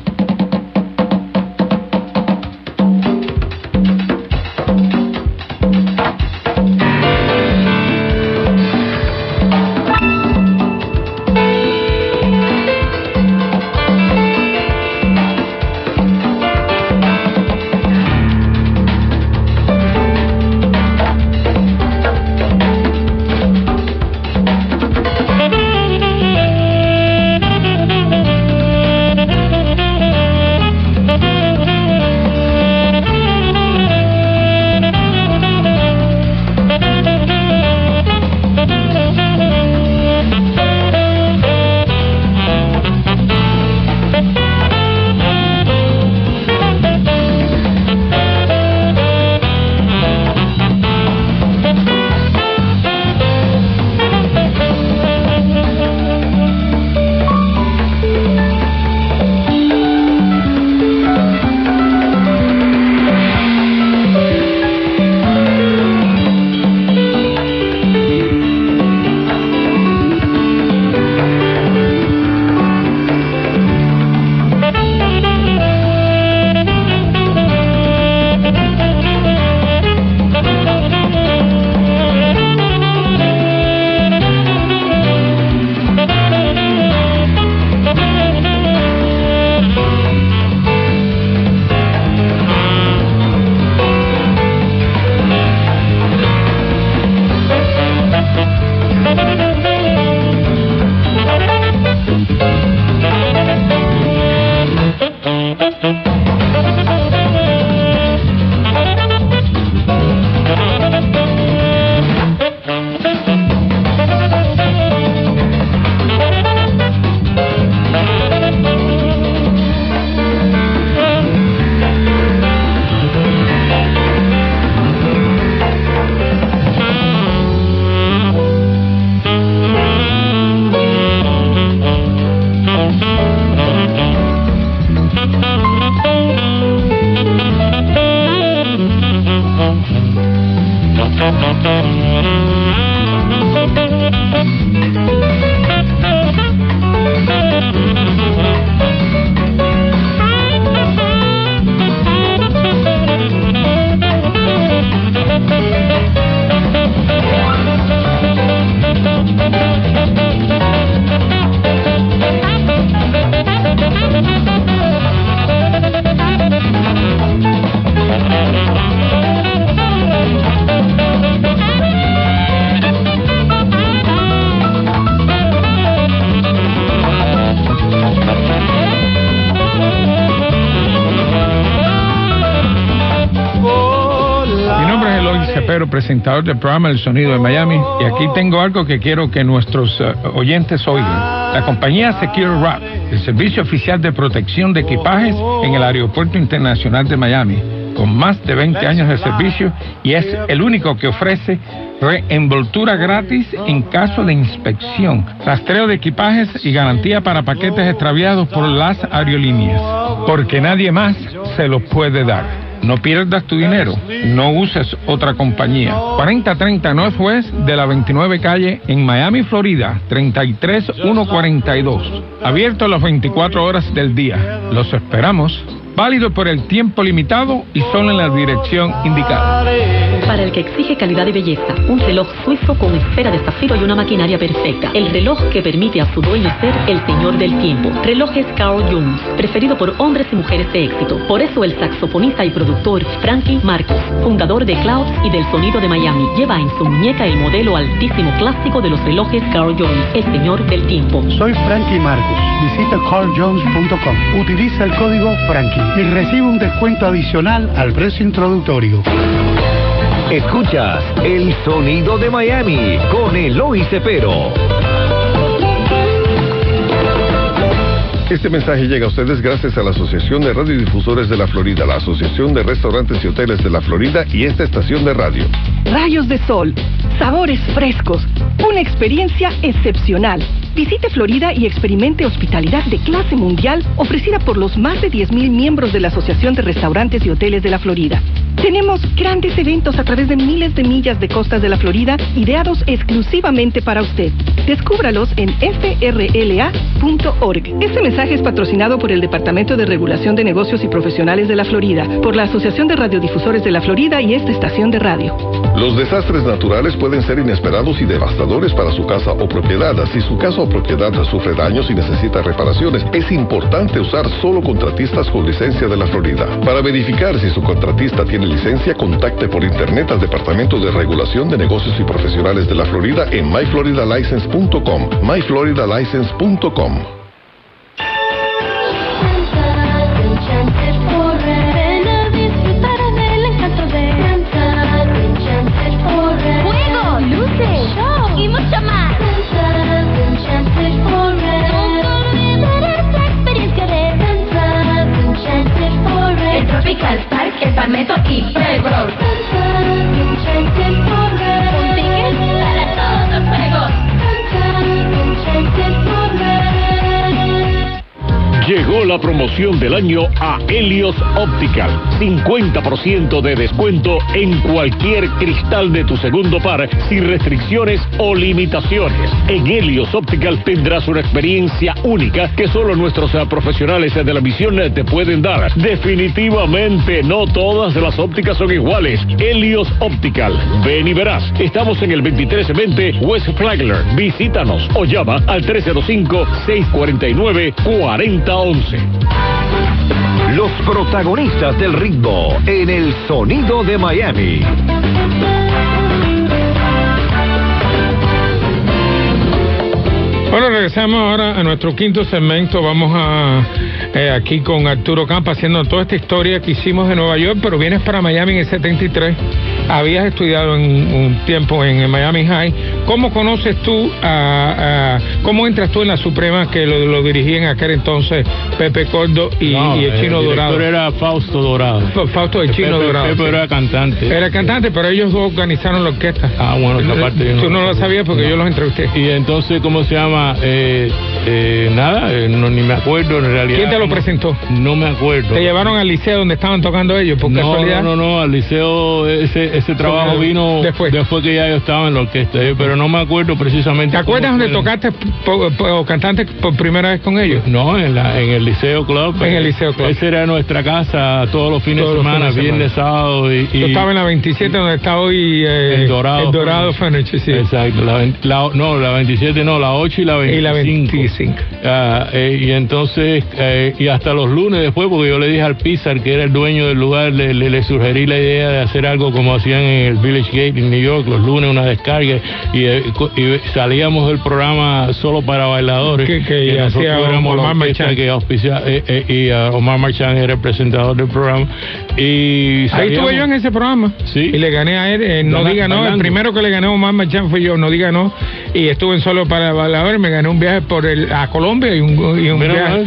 [SPEAKER 2] presentador del programa El Sonido de Miami. Y aquí tengo algo que quiero que nuestros eh, oyentes oigan. La compañía Secure Wrap, el servicio oficial de protección de equipajes en el Aeropuerto Internacional de Miami, con más de 20 años de servicio y es el único que ofrece reenvoltura gratis en caso de inspección, rastreo de equipajes y garantía para paquetes extraviados por las aerolíneas, porque nadie más se los puede dar. No pierdas tu dinero, no uses otra compañía. 4030 Northwest de la 29 calle en Miami, Florida, 33142. Abierto las 24 horas del día. Los esperamos. válido por el tiempo limitado y solo en la dirección indicada.
[SPEAKER 4] Para el que exige calidad y belleza, un reloj suizo con esfera de zafiro y una maquinaria perfecta. El reloj que permite a su dueño ser el señor del tiempo. Relojes Carl Jones, preferido por hombres y mujeres de éxito. Por eso el saxofonista y productor Frankie Marcos, fundador de Clouds y del sonido de Miami, lleva en su muñeca el modelo altísimo clásico de los relojes Carl Jones, el señor del tiempo.
[SPEAKER 5] Soy Frankie Marcos. Visita carljones.com. Utiliza el código Frankie y recibe un descuento adicional al precio introductorio.
[SPEAKER 1] Escuchas el sonido de Miami con Eloy Cepero.
[SPEAKER 6] Este mensaje llega a ustedes gracias a la Asociación de Radiodifusores de la Florida, la Asociación de Restaurantes y Hoteles de la Florida y esta estación de radio.
[SPEAKER 7] Rayos de sol, sabores frescos, una experiencia excepcional. Visite Florida y experimente hospitalidad de clase mundial ofrecida por los más de 10.000 miembros de la Asociación de Restaurantes y Hoteles de la Florida. Tenemos grandes eventos a través de miles de millas de costas de la Florida ideados exclusivamente para usted. Descúbralos en frla.org. Este mensaje es patrocinado por el Departamento de Regulación de Negocios y Profesionales de la Florida, por la Asociación de Radiodifusores de la Florida y esta estación de radio.
[SPEAKER 6] Los desastres naturales pueden ser inesperados y devastadores para su casa o propiedad. Si su casa o propiedad sufre daños y necesita reparaciones, es importante usar solo contratistas con licencia de la Florida. Para verificar si su contratista tiene licencia, contacte por internet al Departamento de Regulación de Negocios y Profesionales de la Florida en myfloridalicense.com. myfloridalicense.com.
[SPEAKER 8] Tropical el Palmetto y Playground. Un
[SPEAKER 9] Llegó la promoción del año a Helios Optical. 50% de descuento en cualquier cristal de tu segundo par, sin restricciones o limitaciones. En Helios Optical tendrás una experiencia única que solo nuestros eh, profesionales de la visión eh, te pueden dar. Definitivamente no todas las ópticas son iguales. Helios Optical. Ven y verás. Estamos en el 2320 West Flagler. Visítanos o llama al 305-649-4011.
[SPEAKER 1] Los protagonistas del ritmo en el sonido de Miami.
[SPEAKER 2] Bueno, regresamos ahora a nuestro quinto segmento. Vamos a eh, aquí con Arturo Campa haciendo toda esta historia que hicimos de Nueva York, pero vienes para Miami en el 73. Habías estudiado en un tiempo en el Miami High. ¿Cómo conoces tú a, a- cómo entras tú en la Suprema que lo, lo dirigía en aquel entonces Pepe Cordo y,
[SPEAKER 3] No,
[SPEAKER 2] y el Chino
[SPEAKER 3] director
[SPEAKER 2] Dorado?
[SPEAKER 3] era Fausto Dorado.
[SPEAKER 2] Fausto el Chino
[SPEAKER 3] Pepe-
[SPEAKER 2] Dorado.
[SPEAKER 3] Pepe
[SPEAKER 2] sí.
[SPEAKER 3] era cantante.
[SPEAKER 2] Era cantante, pero ellos dos organizaron la orquesta.
[SPEAKER 3] Ah, bueno, esa parte yo
[SPEAKER 2] Tú no lo sabías porque
[SPEAKER 3] no.
[SPEAKER 2] yo los entrevisté.
[SPEAKER 3] Y entonces, ¿cómo se llama? Eh, eh, nada, eh, no, ni me acuerdo en realidad.
[SPEAKER 2] ¿Quién te lo
[SPEAKER 3] No-
[SPEAKER 2] presentó?
[SPEAKER 3] No me acuerdo.
[SPEAKER 2] Te llevaron al liceo donde estaban tocando ellos, por
[SPEAKER 3] no,
[SPEAKER 2] casualidad.
[SPEAKER 3] no, no, no, al liceo ese, ese trabajo
[SPEAKER 2] Sobre-
[SPEAKER 3] vino
[SPEAKER 2] después.
[SPEAKER 3] que ya yo estaba en la orquesta, eh, pero no me acuerdo precisamente.
[SPEAKER 2] ¿Te acuerdas donde tocaste po- po- o cantaste por primera vez con ellos?
[SPEAKER 3] No, en, la, en el Liceo Club.
[SPEAKER 2] En el Liceo Club.
[SPEAKER 3] Esa era nuestra casa todos los fines
[SPEAKER 2] Todos
[SPEAKER 3] de semana,
[SPEAKER 2] fines
[SPEAKER 3] viernes, sábado y, y-
[SPEAKER 2] Yo estaba en la 27 donde está hoy eh,
[SPEAKER 3] El Dorado.
[SPEAKER 2] El Dorado Furniture, sí.
[SPEAKER 3] Exacto, la, la- no, la 27 no, la 8 y la 25.
[SPEAKER 2] Y la 25.
[SPEAKER 3] Ah, eh, y entonces, eh, y hasta los lunes después, porque yo le dije al Pizar, que era el dueño del lugar, le, le, le sugerí la idea de hacer algo como hacían en el Village Gate en New York, los lunes una descarga, y, eh, y salíamos del programa solo para bailadores.
[SPEAKER 2] Que- que hacía Omar Marchán.
[SPEAKER 3] que auspicia- eh, eh, y Omar Marchán era el presentador del programa. Y
[SPEAKER 2] Ahí estuve yo en ese programa.
[SPEAKER 3] Sí.
[SPEAKER 2] Y le gané a él. eh, no
[SPEAKER 3] Baila-
[SPEAKER 2] diga no. El primero que le gané a Omar Marchán fue yo. No diga no. Y estuve en solo para bailador. Me gané un viaje por el, a Colombia y un, y un
[SPEAKER 3] Mira,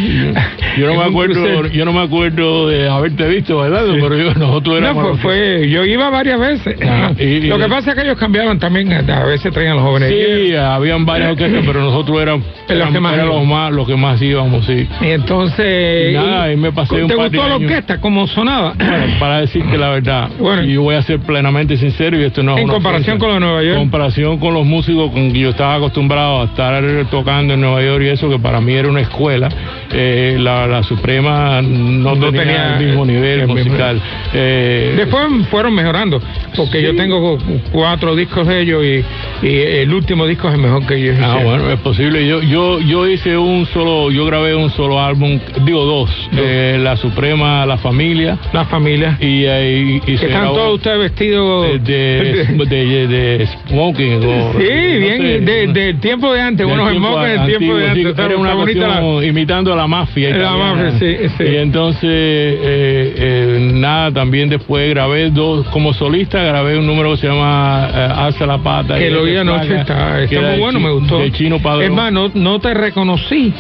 [SPEAKER 3] yo no me
[SPEAKER 2] un
[SPEAKER 3] acuerdo, yo no me acuerdo de haberte visto bailando, pero yo, nosotros
[SPEAKER 2] No,
[SPEAKER 3] éramos
[SPEAKER 2] fue, yo iba varias veces.
[SPEAKER 3] Ah, y- y-
[SPEAKER 2] Lo que pasa es que ellos cambiaban también, a veces traían los jóvenes.
[SPEAKER 3] Sí, habían varias orquestas, pero nosotros éramos
[SPEAKER 2] Los que más
[SPEAKER 3] eran los más, los que más íbamos, sí.
[SPEAKER 2] Y entonces.
[SPEAKER 3] Y nada, ahí me pasé un
[SPEAKER 2] ¿Te
[SPEAKER 3] par de
[SPEAKER 2] gustó la
[SPEAKER 3] años.
[SPEAKER 2] orquesta? ¿Cómo sonaba?
[SPEAKER 3] Bueno, para decirte la verdad,
[SPEAKER 2] Bueno.
[SPEAKER 3] y yo voy a ser plenamente sincero y esto no
[SPEAKER 2] En comparación
[SPEAKER 3] ofensa.
[SPEAKER 2] con lo de Nueva York.
[SPEAKER 3] En comparación con los músicos con que yo estaba acostumbrado a estar tocando en Nueva York y eso, que para mí era una escuela. Eh, la, la Suprema no,
[SPEAKER 2] No
[SPEAKER 3] tenía,
[SPEAKER 2] tenía
[SPEAKER 3] el mismo nivel
[SPEAKER 2] el mismo-
[SPEAKER 3] musical. Eh,
[SPEAKER 2] Después fueron mejorando, porque yo tengo cuatro discos de ellos y, y el último disco es el mejor que ellos
[SPEAKER 3] Ah, bueno, es posible. Yo, yo, yo hice un solo, yo grabé un solo álbum, digo dos, eh, La Suprema, La Familia.
[SPEAKER 2] La familia.
[SPEAKER 3] Y, eh, y, y
[SPEAKER 2] Que están
[SPEAKER 3] grabó
[SPEAKER 2] todos ustedes vestidos
[SPEAKER 3] de, de, de- de smoking. o-
[SPEAKER 2] Sí,
[SPEAKER 3] no
[SPEAKER 2] bien, del tiempo de antes, unos smokers del tiempo de antes.
[SPEAKER 3] Era una
[SPEAKER 2] la-
[SPEAKER 3] imitando a la mafia.
[SPEAKER 2] La
[SPEAKER 3] italiana.
[SPEAKER 2] mafia, sí, sí.
[SPEAKER 3] Y entonces, eh, eh, nada, también después grabé dos, como solista grabé un número que se llama eh, Alza la Pata.
[SPEAKER 2] que
[SPEAKER 3] y
[SPEAKER 2] lo vi anoche, está, está muy bueno, me gustó.
[SPEAKER 3] De Chino Padrón.
[SPEAKER 2] Es más, no, no te reconocí,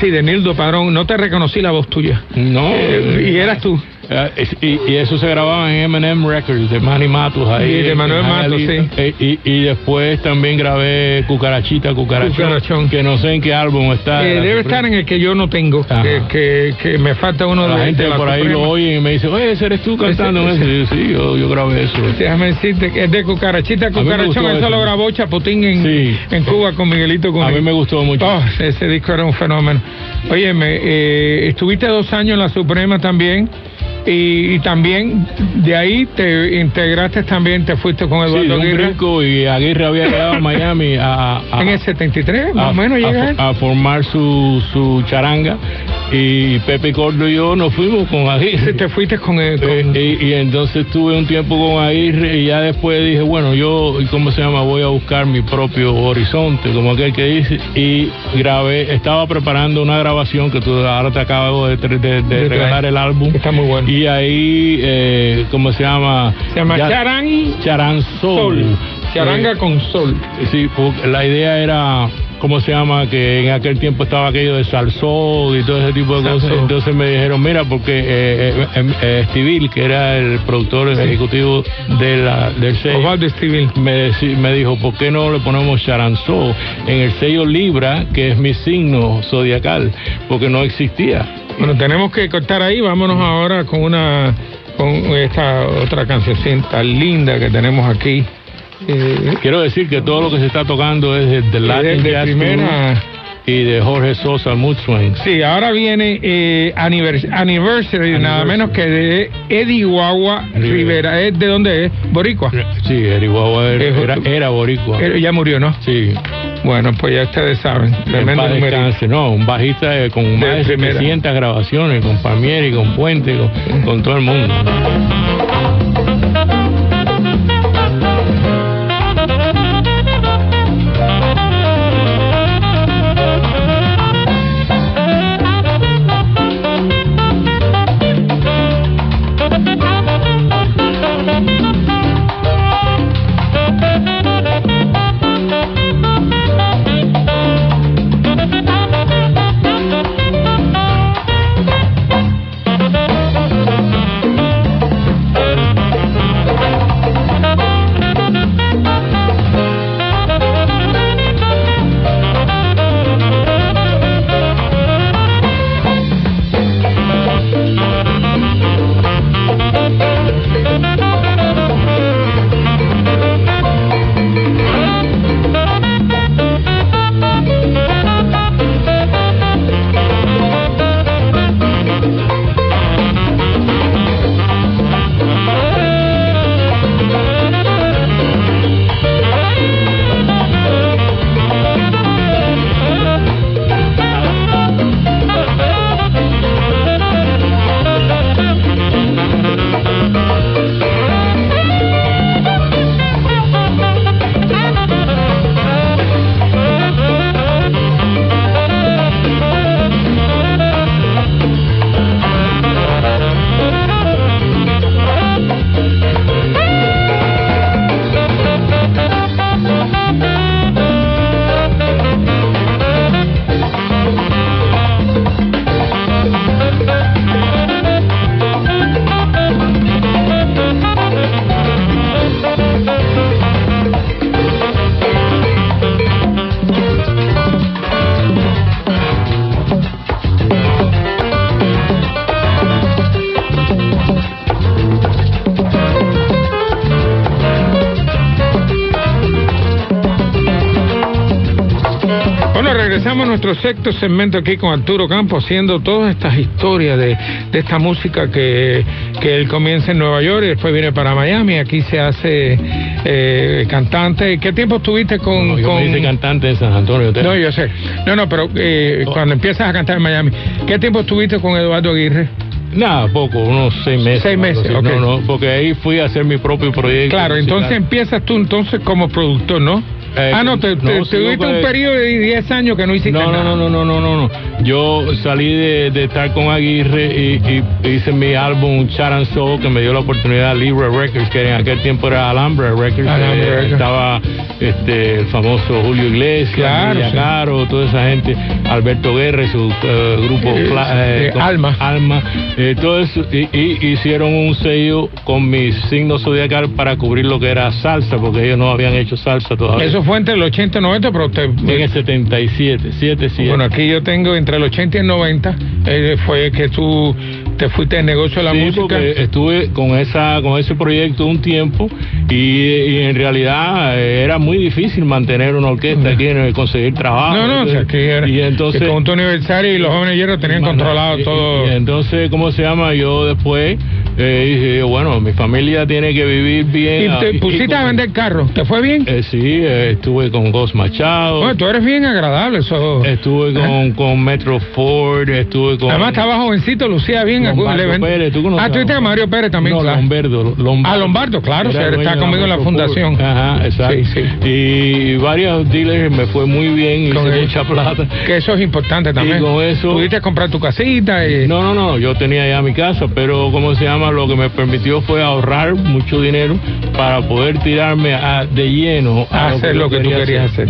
[SPEAKER 2] sí, de Nildo Padrón, no te reconocí la voz tuya.
[SPEAKER 3] No.
[SPEAKER 2] Eh, y eras tú.
[SPEAKER 3] Eh, y, y eso se grababa en M&M Records de Manny Matos ahí.
[SPEAKER 2] Sí, de Manuel Matos, sí.
[SPEAKER 3] Eh, y, y después también grabé Cucarachita, Cucarachón,
[SPEAKER 2] Cucarachón.
[SPEAKER 3] que no sé en qué álbum está.
[SPEAKER 2] Eh, debe estar en el que yo no tengo, que, que, que me falta uno
[SPEAKER 3] La
[SPEAKER 2] de,
[SPEAKER 3] gente
[SPEAKER 2] de la
[SPEAKER 3] por ahí lo oye y me dice, oye, ese eres tú cantando
[SPEAKER 2] Ese-
[SPEAKER 3] eso. Y yo, sí, yo, yo grabé eso.
[SPEAKER 2] Déjame decirte que es de Cucarachita, Cucarachón, eso
[SPEAKER 3] eso.
[SPEAKER 2] lo grabó Chapotín en,
[SPEAKER 3] Sí.
[SPEAKER 2] en Cuba con Miguelito
[SPEAKER 3] A
[SPEAKER 2] Cuní.
[SPEAKER 3] mí me gustó mucho.
[SPEAKER 2] Oh, ese disco era un fenómeno. Óyeme, eh, estuviste dos años en la Suprema también. Y, y también de ahí te integraste también, te fuiste con
[SPEAKER 3] Sí,
[SPEAKER 2] Eduardo
[SPEAKER 3] de un
[SPEAKER 2] Aguirre.
[SPEAKER 3] brinco y Aguirre había llegado a Miami a, a-
[SPEAKER 2] En el 73, más
[SPEAKER 3] a-
[SPEAKER 2] o menos
[SPEAKER 3] a- a formar su, su charanga y Pepe Cordo y yo nos fuimos con Aguirre.
[SPEAKER 2] Te fuiste con él. con-
[SPEAKER 3] Eh, y, y entonces tuve un tiempo con Aguirre y ya después dije, bueno, yo, ¿cómo se llama? Voy a buscar mi propio horizonte, como aquel que dice, y grabé, estaba preparando una grabación que tú ahora te acabo de, de- de
[SPEAKER 2] De
[SPEAKER 3] regalar el álbum.
[SPEAKER 2] Está muy bueno.
[SPEAKER 3] Y ahí, eh, ¿cómo se llama?
[SPEAKER 2] Se llama
[SPEAKER 3] Ya- Charan Soul.
[SPEAKER 2] Sol. Charanga
[SPEAKER 3] Eh,
[SPEAKER 2] con sol.
[SPEAKER 3] Sí, la idea era, ¿cómo se llama? Que en aquel tiempo estaba aquello de salsol y todo ese tipo de cosas. Entonces me dijeron, mira, porque eh, eh, eh, Estivil, que era el productor ejecutivo de la, del sello,
[SPEAKER 2] Osvaldo Estivil.
[SPEAKER 3] me, me dijo, ¿por qué no le ponemos Charanzó en el sello Libra, que es mi signo zodiacal? Porque no existía.
[SPEAKER 2] Bueno, tenemos que cortar ahí. Vámonos ahora con una con esta otra cancioncita linda que tenemos aquí. Eh,
[SPEAKER 3] Quiero decir que todo lo que se está tocando es de, de Latin
[SPEAKER 2] de
[SPEAKER 3] Jazz
[SPEAKER 2] primera.
[SPEAKER 3] Y de Jorge Sosa Mood Swings.
[SPEAKER 2] Sí, ahora viene eh, anniversary, nada menos que de Eddie Guagua
[SPEAKER 3] Rivera.
[SPEAKER 2] Rivera. ¿Es ¿De dónde es? Boricua.
[SPEAKER 3] Sí, Eri Guagua era,
[SPEAKER 2] Eh,
[SPEAKER 3] era, era boricua.
[SPEAKER 2] Eh, Ya murió, ¿no?
[SPEAKER 3] Sí.
[SPEAKER 2] Bueno, pues ya ustedes saben.
[SPEAKER 3] En
[SPEAKER 2] Tremendo
[SPEAKER 3] descanse, no, un bajista eh, con más de
[SPEAKER 2] primera.
[SPEAKER 3] 700 grabaciones, con Palmieri, con Puente, con, con todo el mundo.
[SPEAKER 2] Sexto segmento aquí con Arturo Campos, haciendo todas estas historias de, de esta música que, que él comienza en Nueva York y después viene para Miami. Aquí se hace eh, cantante. ¿Qué tiempo estuviste con.?
[SPEAKER 3] No, yo
[SPEAKER 2] con...
[SPEAKER 3] me hice cantante en San Antonio.
[SPEAKER 2] No, yo sé. No, no, pero eh, cuando empiezas a cantar en Miami, ¿qué tiempo estuviste con Eduardo Aguirre?
[SPEAKER 3] Nada, poco, unos seis meses.
[SPEAKER 2] Seis meses,
[SPEAKER 3] algo así.
[SPEAKER 2] ok.
[SPEAKER 3] No, no, porque ahí fui a hacer mi propio proyecto.
[SPEAKER 2] Claro,
[SPEAKER 3] musical.
[SPEAKER 2] entonces empiezas tú entonces como productor, ¿no?
[SPEAKER 3] Eh,
[SPEAKER 2] ah, no, te, tuviste un periodo de 10 años que no hiciste
[SPEAKER 3] No,
[SPEAKER 2] nada.
[SPEAKER 3] no, no, no, no, no, no, no. Yo salí de, estar con Aguirre y, hice mi álbum Chat and Soul que me dio la oportunidad Libre Records, que en aquel tiempo era Alhambra Records. Eh,
[SPEAKER 2] Records.
[SPEAKER 3] estaba este, el famoso Julio Iglesias. Caro, toda esa gente, Alberto Guerra y su eh, grupo
[SPEAKER 2] Eh, eh,
[SPEAKER 3] con-
[SPEAKER 2] Alma.
[SPEAKER 3] Alma, eh, todo eso, y, y hicieron un sello con mi signo zodiacal para cubrir lo que era salsa, porque ellos no habían hecho salsa todavía.
[SPEAKER 2] Eso fue entre el 80 y 90, pero te,
[SPEAKER 3] en el 77, 77.
[SPEAKER 2] Bueno, aquí yo tengo entre el 80 y el 90, eh, fue que tú te fuiste del negocio de la
[SPEAKER 3] sí,
[SPEAKER 2] música.
[SPEAKER 3] estuve con esa con ese proyecto un tiempo y, y en realidad eh, era muy difícil mantener una orquesta aquí, en conseguir trabajo.
[SPEAKER 2] No, no, o sea, aquí era,
[SPEAKER 3] y entonces
[SPEAKER 2] que con tu aniversario y los jóvenes hierros tenían controlado
[SPEAKER 3] y-
[SPEAKER 2] todo.
[SPEAKER 3] y entonces, ¿cómo se llama? Yo después eh, dije, bueno, mi familia tiene que vivir bien.
[SPEAKER 2] y
[SPEAKER 3] ah,
[SPEAKER 2] te pusiste
[SPEAKER 3] con-
[SPEAKER 2] a vender carros, ¿te fue bien?
[SPEAKER 3] Eh, sí, eh, estuve con Ghost Machado.
[SPEAKER 2] Bueno, tú eres bien agradable, eso.
[SPEAKER 3] Estuve con, con Metro Ford, estuve con...
[SPEAKER 2] Además estaba jovencito, lucía bien. Ven-
[SPEAKER 3] Pérez, ¿tú conoces
[SPEAKER 2] Ah, tú a Mario Pérez también,
[SPEAKER 3] No,
[SPEAKER 2] claro.
[SPEAKER 3] Lombardo, Lombardo.
[SPEAKER 2] Ah, Lombardo, claro,
[SPEAKER 3] Era
[SPEAKER 2] está conmigo en la fundación.
[SPEAKER 3] Ajá, exacto.
[SPEAKER 2] Sí, sí.
[SPEAKER 3] Y varios dealers me fue muy bien,
[SPEAKER 2] Con
[SPEAKER 3] hice
[SPEAKER 2] el-
[SPEAKER 3] mucha plata.
[SPEAKER 2] Que eso es importante también.
[SPEAKER 3] Y con eso-
[SPEAKER 2] Pudiste comprar tu casita y...
[SPEAKER 3] No, no, no, yo tenía ya mi casa, pero ¿cómo se llama? Lo que me permitió fue ahorrar mucho dinero para poder tirarme a- de lleno a
[SPEAKER 2] hacer
[SPEAKER 3] yo
[SPEAKER 2] lo que tú
[SPEAKER 3] quería
[SPEAKER 2] querías hacer.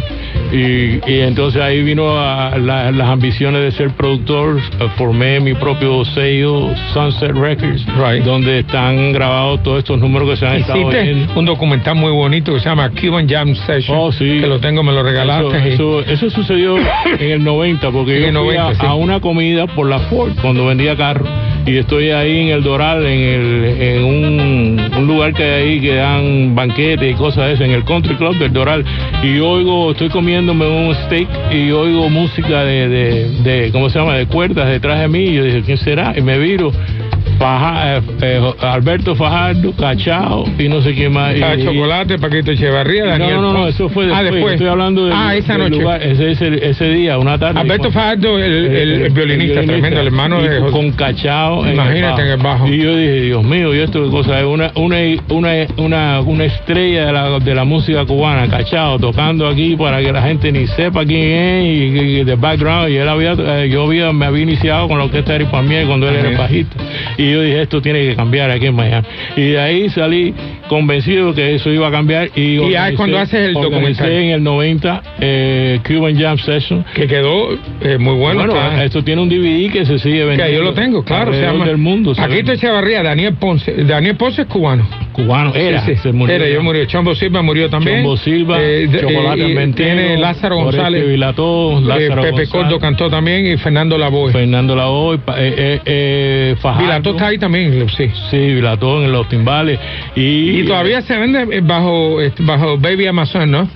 [SPEAKER 3] Y, y entonces ahí vino a la- las ambiciones de ser productor. Formé mi propio sello, Sunset Records, donde están grabados todos estos números que se han estado oyendo.
[SPEAKER 2] un documental muy bonito que se llama Cuban Jam Session.
[SPEAKER 3] Oh, sí.
[SPEAKER 2] Que lo tengo, me lo regalaste.
[SPEAKER 3] Eso, eso, eso sucedió en el 90, porque
[SPEAKER 2] En
[SPEAKER 3] yo
[SPEAKER 2] el
[SPEAKER 3] fui
[SPEAKER 2] 90,
[SPEAKER 3] a,
[SPEAKER 2] sí.
[SPEAKER 3] a una comida por la Ford cuando vendía carros. Y estoy ahí en el Doral, en, el, en un, un lugar que hay ahí que dan banquetes y cosas de eso, en el Country Club del Doral. Y oigo, estoy comiéndome un steak y oigo música de, de, de ¿cómo se llama?, de cuerdas detrás de mí. Y yo dije, ¿quién será? Y me viro. Faja- eh, eh, Alberto Fajardo, Cachao y no sé quién más.
[SPEAKER 2] Ah,
[SPEAKER 3] Y-
[SPEAKER 2] Chocolate, Paquito Echevarría, Daniel.
[SPEAKER 3] no, no, no, eso fue después.
[SPEAKER 2] Ah, después.
[SPEAKER 3] Estoy hablando de
[SPEAKER 2] Ah, esa noche.
[SPEAKER 3] ese, ese, ese día, una tarde.
[SPEAKER 2] Alberto Fajardo, el, el- el violinista, tremendo, el hermano de José.
[SPEAKER 3] Con cachao. en el
[SPEAKER 2] Imagínate en el bajo.
[SPEAKER 3] Y yo dije, Dios mío, y esto cosa es una, una, una, una, una estrella de la, de la música cubana, cachao, tocando aquí para que la gente ni sepa quién es y, de background. Y él había, eh, yo había, me había iniciado con la orquesta de Eric Palmier cuando él era el
[SPEAKER 2] Ajá.
[SPEAKER 3] bajista. Y yo dije, esto tiene que cambiar aquí en Miami. Y de ahí salí convencido que eso iba a cambiar. Y,
[SPEAKER 2] Y es cuando haces el documental.
[SPEAKER 3] en el 90 eh, Cuban Jam Session.
[SPEAKER 2] Que quedó eh, muy bueno.
[SPEAKER 3] Esto tiene un DVD que se sigue vendiendo.
[SPEAKER 2] que yo lo tengo, claro. Se llama
[SPEAKER 3] del mundo. se
[SPEAKER 2] Paquito
[SPEAKER 3] vende.
[SPEAKER 2] Echevarría, Daniel Ponce. Daniel Ponce es cubano.
[SPEAKER 3] Cubano, era.
[SPEAKER 2] Sí, sí.
[SPEAKER 3] se murió.
[SPEAKER 2] Era, yo murió. Chombo Silva murió también.
[SPEAKER 3] Chombo Silva,
[SPEAKER 2] Eh,
[SPEAKER 3] Chocolate Ventero,
[SPEAKER 2] Tiene Lázaro González.
[SPEAKER 3] Vilató, Lázaro
[SPEAKER 2] Pepe
[SPEAKER 3] González,
[SPEAKER 2] Cordo cantó también y Fernando Lavoe.
[SPEAKER 3] Fernando Lavoy, pa- eh, Fajardo.
[SPEAKER 2] Vilató está ahí también, sí.
[SPEAKER 3] Sí, Vilató en los timbales. Y,
[SPEAKER 2] Y todavía se vende eh, bajo, este, bajo Baby Amazon, ¿no?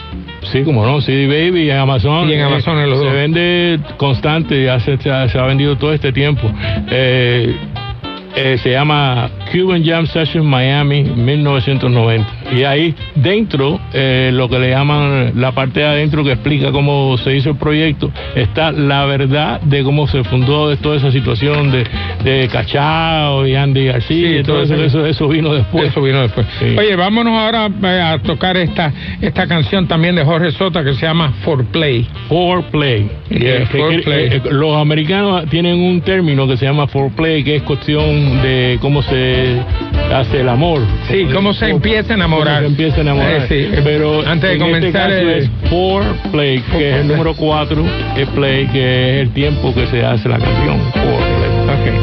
[SPEAKER 3] Sí, como no, CD Baby en Amazon.
[SPEAKER 2] Y en
[SPEAKER 3] eh,
[SPEAKER 2] Amazon en los
[SPEAKER 3] Se
[SPEAKER 2] dos.
[SPEAKER 3] vende constante, ya se, se ha, se ha vendido todo este tiempo. Eh, eh, se llama Cuban Jam Session Miami 1990. Y ahí dentro, eh, lo que le llaman la parte de adentro que explica cómo se hizo el proyecto, está la verdad de cómo se fundó de toda esa situación de, de Cachao y Andy García.
[SPEAKER 2] Sí,
[SPEAKER 3] y todo
[SPEAKER 2] todo
[SPEAKER 3] eso,
[SPEAKER 2] eso.
[SPEAKER 3] vino después.
[SPEAKER 2] Eso vino después.
[SPEAKER 3] Sí.
[SPEAKER 2] Oye, vámonos ahora eh, a tocar esta, esta canción también de Jorge Sota que se llama For Play.
[SPEAKER 3] Foreplay.
[SPEAKER 2] Yeah,
[SPEAKER 3] Eh, que-
[SPEAKER 2] foreplay.
[SPEAKER 3] eh, los americanos tienen un término que se llama foreplay, que es cuestión de cómo se hace el amor.
[SPEAKER 2] Sí, cómo se empieza a enamorar.
[SPEAKER 3] Empieza a enamorar.
[SPEAKER 2] Eh, sí.
[SPEAKER 3] Pero
[SPEAKER 2] Antes de comenzar,
[SPEAKER 3] este caso
[SPEAKER 2] eh,
[SPEAKER 3] es foreplay, que es el número 4, es play, que es el tiempo que se hace la canción. Foreplay.
[SPEAKER 2] Ok.
[SPEAKER 8] Thank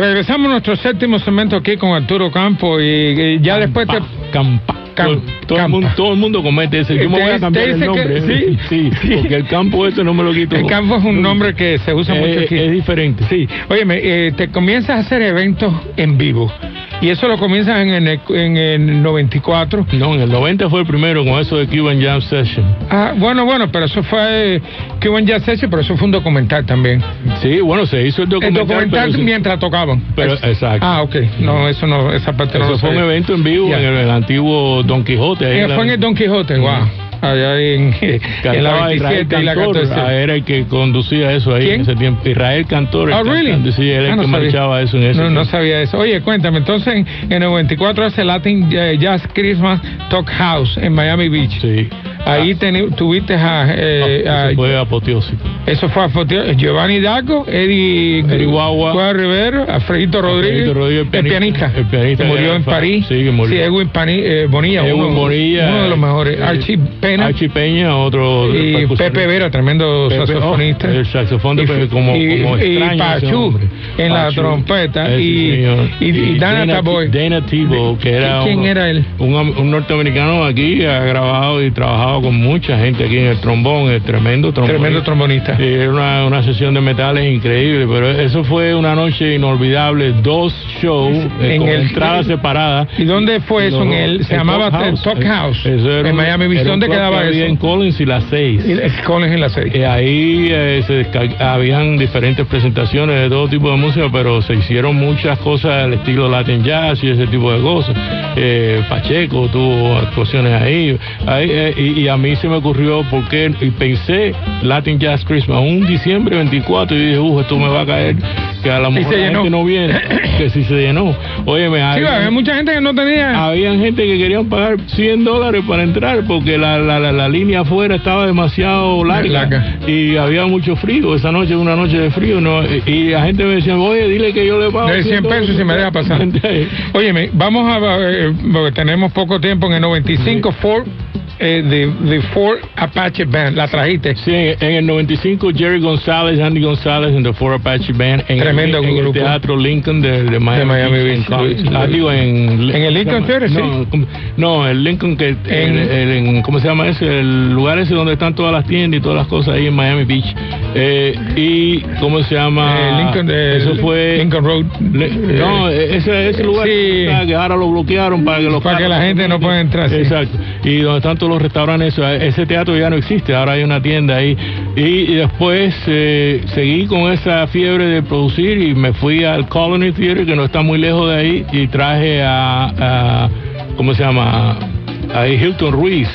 [SPEAKER 2] regresamos a nuestro séptimo segmento aquí con Arturo Campo y, y ya después te...
[SPEAKER 3] Campa.
[SPEAKER 2] Cam-
[SPEAKER 3] todo, el mundo, todo el mundo comete ese. Yo me voy a cambiar el
[SPEAKER 2] que-
[SPEAKER 3] nombre.
[SPEAKER 2] sí,
[SPEAKER 3] sí,
[SPEAKER 2] sí.
[SPEAKER 3] porque el campo ese no me lo quito.
[SPEAKER 2] El campo es un nombre que se usa
[SPEAKER 3] Eh,
[SPEAKER 2] mucho aquí.
[SPEAKER 3] Es diferente.
[SPEAKER 2] Sí, óyeme, eh, te comienzas a hacer eventos en vivo y eso lo comienzas en el, en el 94.
[SPEAKER 3] No, en el 90 fue el primero con eso de Cuban Jam Session.
[SPEAKER 2] Ah, bueno, bueno, pero eso fue eh, Cuban Jazz Session, pero eso fue un documental también.
[SPEAKER 3] Sí, bueno, se hizo el
[SPEAKER 2] El
[SPEAKER 3] documental.
[SPEAKER 2] documental
[SPEAKER 3] pero sí-
[SPEAKER 2] mientras tocaban.
[SPEAKER 3] Pero,
[SPEAKER 2] Es-
[SPEAKER 3] exacto.
[SPEAKER 2] Ah, ok. No, eso no, esa parte no
[SPEAKER 3] Eso fue un evento en vivo en el, el antiguo Don Quijote. ahí
[SPEAKER 2] Eh,
[SPEAKER 3] la-
[SPEAKER 2] fue en el Don Quijote, wow. Allá en, en la
[SPEAKER 3] Cantaba
[SPEAKER 2] 27
[SPEAKER 3] Israel
[SPEAKER 2] y la
[SPEAKER 3] Cantor,
[SPEAKER 2] 14.
[SPEAKER 3] ah, era el que conducía eso ahí
[SPEAKER 2] ¿Quién?
[SPEAKER 3] en ese tiempo. Israel Cantor. el
[SPEAKER 2] Oh, really?
[SPEAKER 3] era
[SPEAKER 2] Ah,
[SPEAKER 3] el
[SPEAKER 2] no
[SPEAKER 3] que marchaba eso en ese
[SPEAKER 2] No, no
[SPEAKER 3] tiempo.
[SPEAKER 2] sabía eso. Oye, cuéntame, entonces en, en el 94 hace Latin eh, Jazz Christmas Talk House en Miami Beach.
[SPEAKER 3] Sí.
[SPEAKER 2] Ahí teni- tuviste a, eh,
[SPEAKER 3] Ah,
[SPEAKER 2] a-
[SPEAKER 3] eso fue apoteósico.
[SPEAKER 2] eso fue a foteo- Giovanni Daco, Eddie,
[SPEAKER 3] Eddie Guagua.
[SPEAKER 2] Guagua Rivero, Alfredito Rodríguez,
[SPEAKER 3] Alfredito Rodríguez,
[SPEAKER 2] el pianista,
[SPEAKER 3] el pianista
[SPEAKER 2] que
[SPEAKER 3] que
[SPEAKER 2] murió en París.
[SPEAKER 3] sí, que murió.
[SPEAKER 2] Edwin Pani- eh, Bonilla,
[SPEAKER 3] Edwin
[SPEAKER 2] uno,
[SPEAKER 3] Bonilla,
[SPEAKER 2] uno de los mejores.
[SPEAKER 3] eh,
[SPEAKER 2] Archie Pena
[SPEAKER 3] Archie Peña, otro.
[SPEAKER 2] y. Pepe Vera, tremendo
[SPEAKER 3] Pepe,
[SPEAKER 2] saxofonista.
[SPEAKER 3] oh, el saxofón de
[SPEAKER 2] Y-
[SPEAKER 3] Pepe, como,
[SPEAKER 2] y,
[SPEAKER 3] como
[SPEAKER 2] y
[SPEAKER 3] extraño ese
[SPEAKER 2] Pachú
[SPEAKER 3] hombre.
[SPEAKER 2] en la
[SPEAKER 3] Pachú.
[SPEAKER 2] trompeta
[SPEAKER 3] Ese
[SPEAKER 2] y,
[SPEAKER 3] señor.
[SPEAKER 2] y, y Dana Taboy.
[SPEAKER 3] Dana Tebow, que era
[SPEAKER 2] ¿Quién
[SPEAKER 3] un,
[SPEAKER 2] era él?
[SPEAKER 3] Un, un norteamericano aquí, ha grabado y trabajado con mucha gente aquí en el trombón, el tremendo trombón.
[SPEAKER 2] Tremendo trombonista.
[SPEAKER 3] Sí, era una, una sesión de metales increíble, pero eso fue una noche inolvidable, dos shows eh,
[SPEAKER 2] En
[SPEAKER 3] con
[SPEAKER 2] el-
[SPEAKER 3] entradas separadas.
[SPEAKER 2] ¿Y dónde fue eso? En el, se llamaba Talk House,
[SPEAKER 3] Eso era
[SPEAKER 2] en
[SPEAKER 3] un-
[SPEAKER 2] Miami Beach. ¿Dónde quedaba
[SPEAKER 3] que
[SPEAKER 2] eso?
[SPEAKER 3] En Collins y las seis.
[SPEAKER 2] Y Collins en la serie.
[SPEAKER 3] Eh, ahí eh, se habían diferentes presentaciones de todo tipo de música, pero se hicieron muchas cosas al estilo Latin Jazz y ese tipo de cosas. Eh, Pacheco tuvo actuaciones ahí, Ahí, eh, y, y a mí se me ocurrió porque y pensé Latin Jazz Christmas un diciembre 24 y dije, uh, esto me va a caer, que a lo
[SPEAKER 2] Y
[SPEAKER 3] mejor la gente no viene, que sí se llenó. Óyeme,
[SPEAKER 2] Sí,
[SPEAKER 3] había-
[SPEAKER 2] había mucha gente que no tenía.
[SPEAKER 3] habían gente que querían pagar 100 dólares para entrar porque la, la, la, la línea afuera estaba demasiado larga,
[SPEAKER 2] Larga.
[SPEAKER 3] y había mucho frío. Esa noche una noche de frío. ¿no? Y, la gente me decía, oye, dile que yo le pago.
[SPEAKER 2] De 100 pesos si me deja pasar. Óyeme, vamos a, eh, porque tenemos poco tiempo en el 95 Ford, eh, de, de Ford Apache Band, la trajiste.
[SPEAKER 3] Sí, en el 95 Jerry González, Andy González en The Four Apache Band en,
[SPEAKER 2] Tremendo
[SPEAKER 3] el, en el
[SPEAKER 2] grupo.
[SPEAKER 3] Teatro Lincoln de, de Miami,
[SPEAKER 2] De Miami
[SPEAKER 3] Beach,
[SPEAKER 2] Beach.
[SPEAKER 3] en.
[SPEAKER 2] Sí.
[SPEAKER 3] Ah, digo, en,
[SPEAKER 2] ¿En el Lincoln Theater, sí?
[SPEAKER 3] no, ¿cómo- no, el Lincoln que
[SPEAKER 2] En-
[SPEAKER 3] el- el- en- ¿cómo se llama ese? El lugar ese donde están todas las tiendas y todas las cosas ahí en Miami Beach. Eh, y ¿cómo se llama?
[SPEAKER 2] Eh, Lincoln, eh,
[SPEAKER 3] Eso fue
[SPEAKER 2] Lincoln Road.
[SPEAKER 3] Le- no, ese, ese lugar
[SPEAKER 2] sí.
[SPEAKER 3] que ahora lo bloquearon para que los
[SPEAKER 2] Para que la gente no pueda entrar, sí.
[SPEAKER 3] Exacto. Y donde están todos los restaurantes, eso, ese teatro ya no existe, ahora hay una tienda ahí. Y, y después eh, seguí con esa fiebre de producir y me fui al Colony Theater, que no está muy lejos de ahí, y traje a, a ¿cómo se llama? A Hilton Ruiz.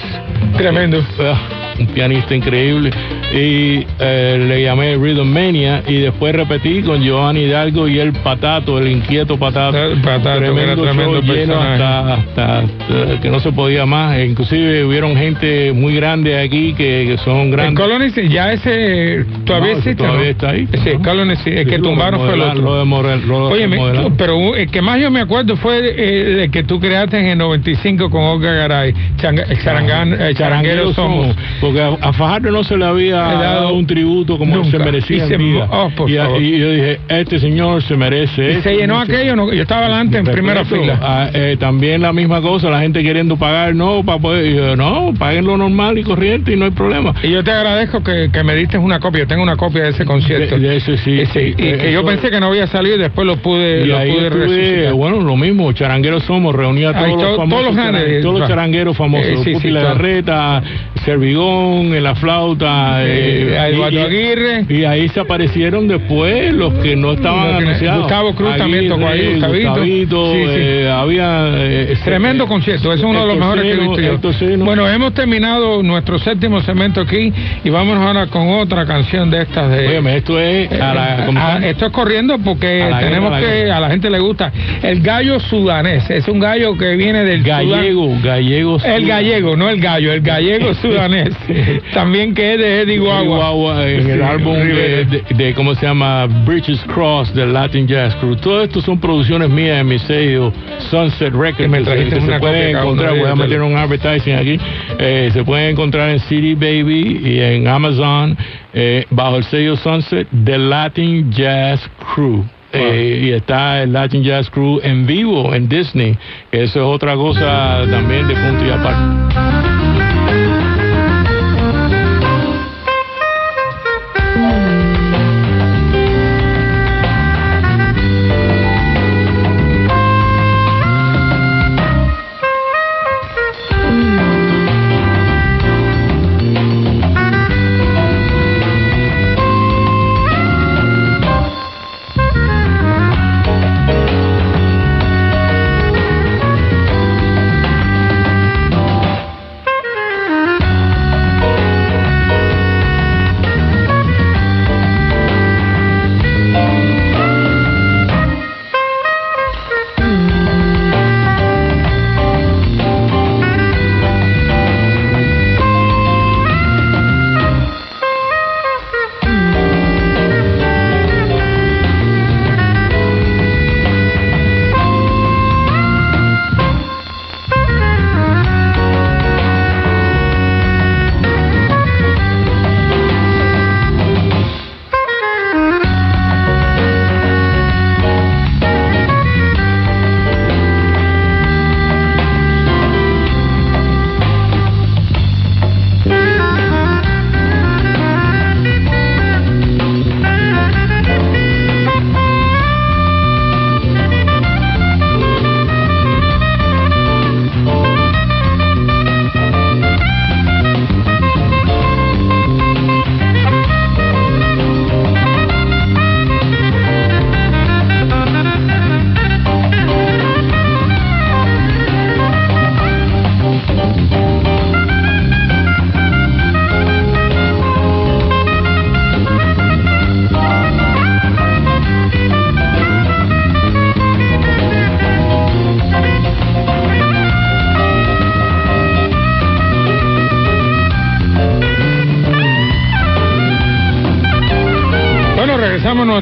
[SPEAKER 2] Tremendo.
[SPEAKER 3] Ah, un pianista increíble. Y eh, le llamé Rhythm Mania y después repetí con Giovanni Hidalgo y el Patato, el inquieto Patato.
[SPEAKER 2] El Patato, que era tremendo
[SPEAKER 3] show lleno
[SPEAKER 2] personaje.
[SPEAKER 3] hasta, hasta, eh, que no se podía más. E inclusive hubieron gente muy grande aquí que, que son
[SPEAKER 2] El
[SPEAKER 3] grandes.
[SPEAKER 2] Colony, sí, ya ese todavía
[SPEAKER 3] No,
[SPEAKER 2] existe.
[SPEAKER 3] todavía
[SPEAKER 2] ¿no?
[SPEAKER 3] está ahí.
[SPEAKER 2] Sí, el Colony, el que
[SPEAKER 3] Sí,
[SPEAKER 2] tumbaron fue el otro.
[SPEAKER 3] Lo de Morel, lo
[SPEAKER 2] Oye, pero el que más yo me acuerdo fue eh, el que tú creaste en el 95 con Olga Garay, el charanguero somos.
[SPEAKER 3] Porque a, a Fajardo no se le había
[SPEAKER 2] dado
[SPEAKER 3] un tributo como
[SPEAKER 2] nunca.
[SPEAKER 3] se merecía
[SPEAKER 2] Y
[SPEAKER 3] en
[SPEAKER 2] se-
[SPEAKER 3] vida.
[SPEAKER 2] oh, por
[SPEAKER 3] y, a-
[SPEAKER 2] favor.
[SPEAKER 3] y yo dije, este señor se merece.
[SPEAKER 2] Y se llenó aquello, no, yo estaba adelante en primera fila.
[SPEAKER 3] eh, también la misma cosa, la gente queriendo pagar, no, para poder, y yo, no, paguen lo normal y corriente y no hay problema.
[SPEAKER 2] Y yo te agradezco que, que me diste una copia, yo tengo una copia de ese concierto.
[SPEAKER 3] De- de ese sí,
[SPEAKER 2] Ese,
[SPEAKER 3] sí,
[SPEAKER 2] y que yo pensé que no había salido y después lo pude,
[SPEAKER 3] Y
[SPEAKER 2] lo
[SPEAKER 3] ahí
[SPEAKER 2] pude
[SPEAKER 3] estuve, bueno, lo mismo, charangueros somos, reunía a todos los
[SPEAKER 2] to-
[SPEAKER 3] famosos,
[SPEAKER 2] todos los
[SPEAKER 3] todos charangueros famosos,
[SPEAKER 2] Eh, sí, sí, todo.
[SPEAKER 3] Lagarreta, Servigón, en la flauta,
[SPEAKER 2] Eh,
[SPEAKER 3] eh,
[SPEAKER 2] Eduardo
[SPEAKER 3] y- y-
[SPEAKER 2] Aguirre.
[SPEAKER 3] Y ahí se aparecieron después los que no estaban
[SPEAKER 2] que-
[SPEAKER 3] anunciados.
[SPEAKER 2] Gustavo Cruz también tocó ahí, Gustavito.
[SPEAKER 3] Gustavito,
[SPEAKER 2] Sí, sí.
[SPEAKER 3] eh, había... eh,
[SPEAKER 2] Tremendo
[SPEAKER 3] eh,
[SPEAKER 2] concierto, es uno de los mejores que he visto yo. Bueno, hemos terminado nuestro séptimo segmento aquí y vamos ahora con otra canción de estas de...
[SPEAKER 3] Óyeme, esto es
[SPEAKER 2] esto es corriendo porque
[SPEAKER 3] A
[SPEAKER 2] tenemos
[SPEAKER 3] guerra,
[SPEAKER 2] que a la gente le gusta el gallo sudanés es un gallo que viene del Sudán.
[SPEAKER 3] Gallego, gallego.
[SPEAKER 2] el gallego no el gallo el gallego sudanés Danés, también que es de Eddie Guagua.
[SPEAKER 3] Guagua en el
[SPEAKER 2] Sí,
[SPEAKER 3] álbum de, de- de, ¿cómo se llama? Bridges Cross del Latin Jazz Crew. Todo esto son producciones mías en mi sello Sunset Records.
[SPEAKER 2] Que me trajiste
[SPEAKER 3] se, se
[SPEAKER 2] una copia
[SPEAKER 3] pueden encontrar, voy a meter un advertising aquí. Eh, se pueden encontrar en CD Baby y en Amazon eh, bajo el sello Sunset del Latin Jazz Crew. Eh, y está el Latin Jazz Crew en vivo en Disney. Eso es otra cosa también de punto y aparte.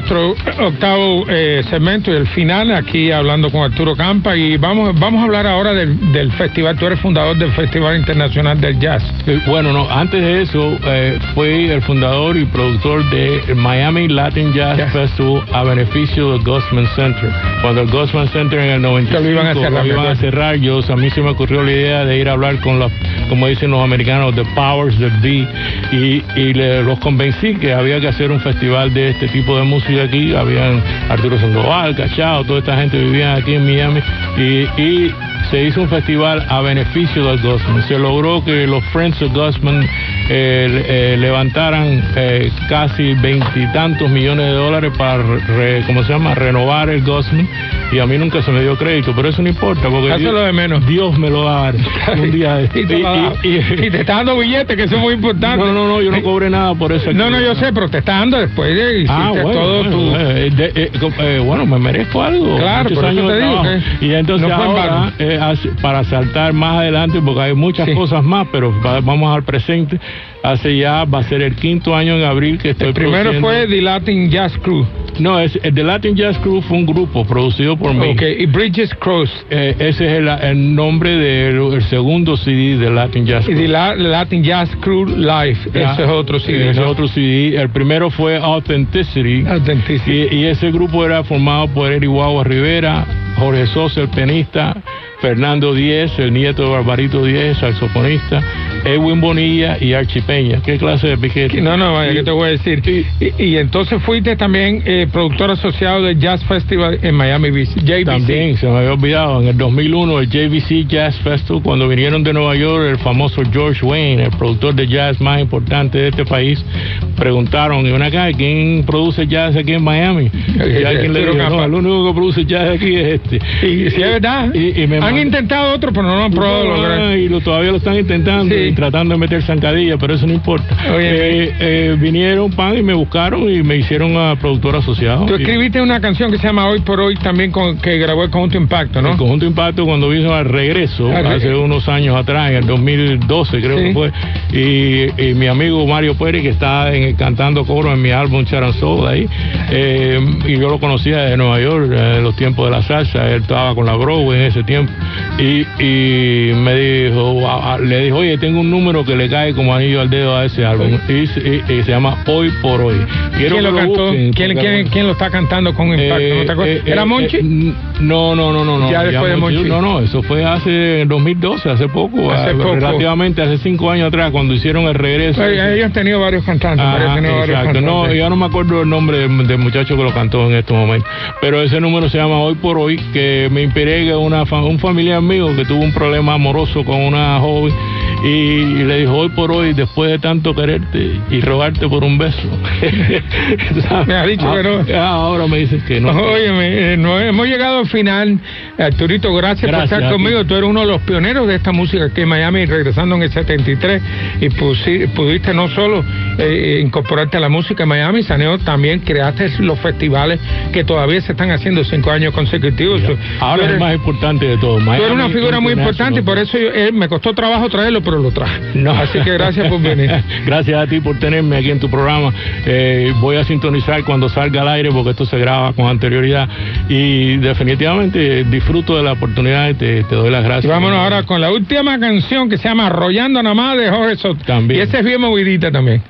[SPEAKER 2] Regresamos a nuestro octavo eh, segmento y el final, aquí hablando con Arturo Campa y vamos, vamos a hablar ahora del, del festival. Tú eres fundador del Festival Internacional del Jazz.
[SPEAKER 3] Eh, Bueno, no, antes de eso, eh, fui el fundador y productor de Miami Latin Jazz. Festival a beneficio del Gosman Center. Cuando el Gosman Center en el 95
[SPEAKER 2] Que lo iban a cerrar,
[SPEAKER 3] iban a cerrar, yo, a mí se me ocurrió la idea de ir a hablar con los, como dicen los americanos, the powers that be, y, y le- los convencí que había que hacer un festival de este tipo de música aquí. Habían Arturo Sandoval, Cachao, toda esta gente vivía aquí en Miami, y, y se hizo un festival a beneficio del Gosman. Se logró que los Friends of Gosman eh, eh, levantaran eh, casi veintitantos millones de dólares para, re- ¿cómo se llama?, renovar el Gosman. Y a mí nunca se me dio crédito, pero eso no importa, porque Dios,
[SPEAKER 2] de menos.
[SPEAKER 3] Dios me lo va a dar un día de
[SPEAKER 2] y,
[SPEAKER 3] y- y-
[SPEAKER 2] Y te está dando billetes, que eso es muy importante.
[SPEAKER 3] no, no, no, yo no cobré nada por eso.
[SPEAKER 2] No, no, yo sé, pero te está dando después de
[SPEAKER 3] Ah, bueno,
[SPEAKER 2] todo
[SPEAKER 3] bueno,
[SPEAKER 2] tu...
[SPEAKER 3] de- eh, eh, bueno, me merezco algo.
[SPEAKER 2] Claro, por eso te
[SPEAKER 3] de
[SPEAKER 2] digo
[SPEAKER 3] Y entonces
[SPEAKER 2] no
[SPEAKER 3] ahora, para saltar más adelante, porque hay muchas
[SPEAKER 2] Sí.
[SPEAKER 3] cosas más, pero va- vamos al presente. Hace ya, va a ser el quinto año en abril que estoy
[SPEAKER 2] El primero
[SPEAKER 3] produciendo-
[SPEAKER 2] fue The Latin Jazz Crew.
[SPEAKER 3] No, es, el The Latin Jazz Crew fue un grupo producido por mí.
[SPEAKER 2] Ok, y Bridges Cross.
[SPEAKER 3] Eh, ese es el, el nombre del el segundo CD de Latin Jazz
[SPEAKER 2] Y
[SPEAKER 3] Crew.
[SPEAKER 2] The La- Latin Jazz Crew Live.
[SPEAKER 3] Ya,
[SPEAKER 2] Ese es otro CD.
[SPEAKER 3] Ese es
[SPEAKER 2] ¿no?
[SPEAKER 3] otro CD. El primero fue Authenticity.
[SPEAKER 2] Authenticity.
[SPEAKER 3] Y, y ese grupo era formado por Eri Guagua Rivera, Jorge Sosa, el pianista, Fernando Díez, el nieto de Barbarito Díez, saxofonista, Edwin Bonilla y Archie Peña. ¿Qué clase de piquete?
[SPEAKER 2] No, no, vaya, ¿qué te voy a decir? Y, y entonces fuiste también eh, productor asociado del Jazz Festival en Miami Beach, JBC.
[SPEAKER 3] También, se me había olvidado, en el 2001 el JVC Jazz Festival, cuando vinieron de Nueva York, el famoso George Wayne, el productor de jazz más importante de este país, preguntaron, y ven acá, ¿quién produce jazz aquí en Miami? Y alguien le
[SPEAKER 2] Arturo
[SPEAKER 3] dijo, no, el único que produce jazz aquí es este.
[SPEAKER 2] Y si es verdad,
[SPEAKER 3] Y- y me
[SPEAKER 2] han intentado otro, pero no lo han probado
[SPEAKER 3] No,
[SPEAKER 2] lograr.
[SPEAKER 3] y lo, todavía lo están intentando.
[SPEAKER 2] Sí.
[SPEAKER 3] tratando de meter zancadilla, pero eso no importa.
[SPEAKER 2] Oye,
[SPEAKER 3] Eh, eh, vinieron, pan, y me buscaron y me hicieron a productor asociado.
[SPEAKER 2] Tú
[SPEAKER 3] Y-
[SPEAKER 2] escribiste una canción que se llama Hoy por Hoy también con, que grabó el Conjunto Impacto, ¿no?
[SPEAKER 3] El conjunto Impacto cuando vino al regreso, hace unos años atrás, en el 2012 creo
[SPEAKER 2] Sí.
[SPEAKER 3] que fue, y, y mi amigo Mario Pérez, que está en- cantando coro en mi álbum Charan Soul ahí, eh, y yo lo conocía de Nueva York, eh, en los tiempos de la salsa, él estaba con la Broadway en ese tiempo, y, y me dijo, a- a- le dijo, oye, tengo un número que le cae como anillo al dedo a ese álbum, y, se- y- y se llama Hoy por Hoy. Quiero
[SPEAKER 2] ¿Quién lo cantó?
[SPEAKER 3] busquen,
[SPEAKER 2] ¿Quién, quién- quién lo está cantando con Impacto?
[SPEAKER 3] eh,
[SPEAKER 2] ¿No te acuerdas?
[SPEAKER 3] eh,
[SPEAKER 2] ¿Era
[SPEAKER 3] eh,
[SPEAKER 2] Monchi?
[SPEAKER 3] eh, no, no, no, no, no.
[SPEAKER 2] Ya después de Monchi.
[SPEAKER 3] No, no, eso fue hace 2012, hace poco,
[SPEAKER 2] Hace
[SPEAKER 3] ah,
[SPEAKER 2] poco.
[SPEAKER 3] relativamente hace cinco años atrás, cuando hicieron el regreso.
[SPEAKER 2] Oye, ellos han tenido varios cantantes.
[SPEAKER 3] Ajá,
[SPEAKER 2] varios
[SPEAKER 3] exacto. No, yo no me acuerdo el nombre del, del muchacho que lo cantó en estos momentos. Pero ese número se llama Hoy por Hoy, que me inspiré que una un familiar mío que tuvo un problema amoroso con una joven y, y le dijo hoy por hoy, después de tanto quererte y rogarte por un beso.
[SPEAKER 2] Me ha dicho que no.
[SPEAKER 3] Ah, Ahora me dicen que no.
[SPEAKER 2] Óyeme, eh, no, hemos llegado al final. Arturito, gracias,
[SPEAKER 3] Gracias
[SPEAKER 2] por estar conmigo. Tú eres uno de los pioneros de esta música aquí en Miami, regresando en el 73. Y pusi- pudiste no solo eh, incorporarte a la música en Miami, sino también creaste los festivales que todavía se están haciendo cinco años consecutivos.
[SPEAKER 3] Ahora es
[SPEAKER 2] eres-
[SPEAKER 3] el más importante de todo.
[SPEAKER 2] Tú eres una
[SPEAKER 3] Miami
[SPEAKER 2] figura muy importante y por eso yo- eh, me costó trabajo traerlo, pero lo traje.
[SPEAKER 3] No.
[SPEAKER 2] Así que gracias por venir.
[SPEAKER 3] Gracias a ti por tenerme aquí en tu programa. Eh, voy a sintonizar cuando salga al aire porque esto se graba con anterioridad y definitivamente disfruto de la oportunidad y te, te doy las
[SPEAKER 2] Y
[SPEAKER 3] gracias.
[SPEAKER 2] vámonos ahora con la última canción que se llama Arrollando nada más de Jorge Soto.
[SPEAKER 3] También.
[SPEAKER 2] Y esa es bien movidita también.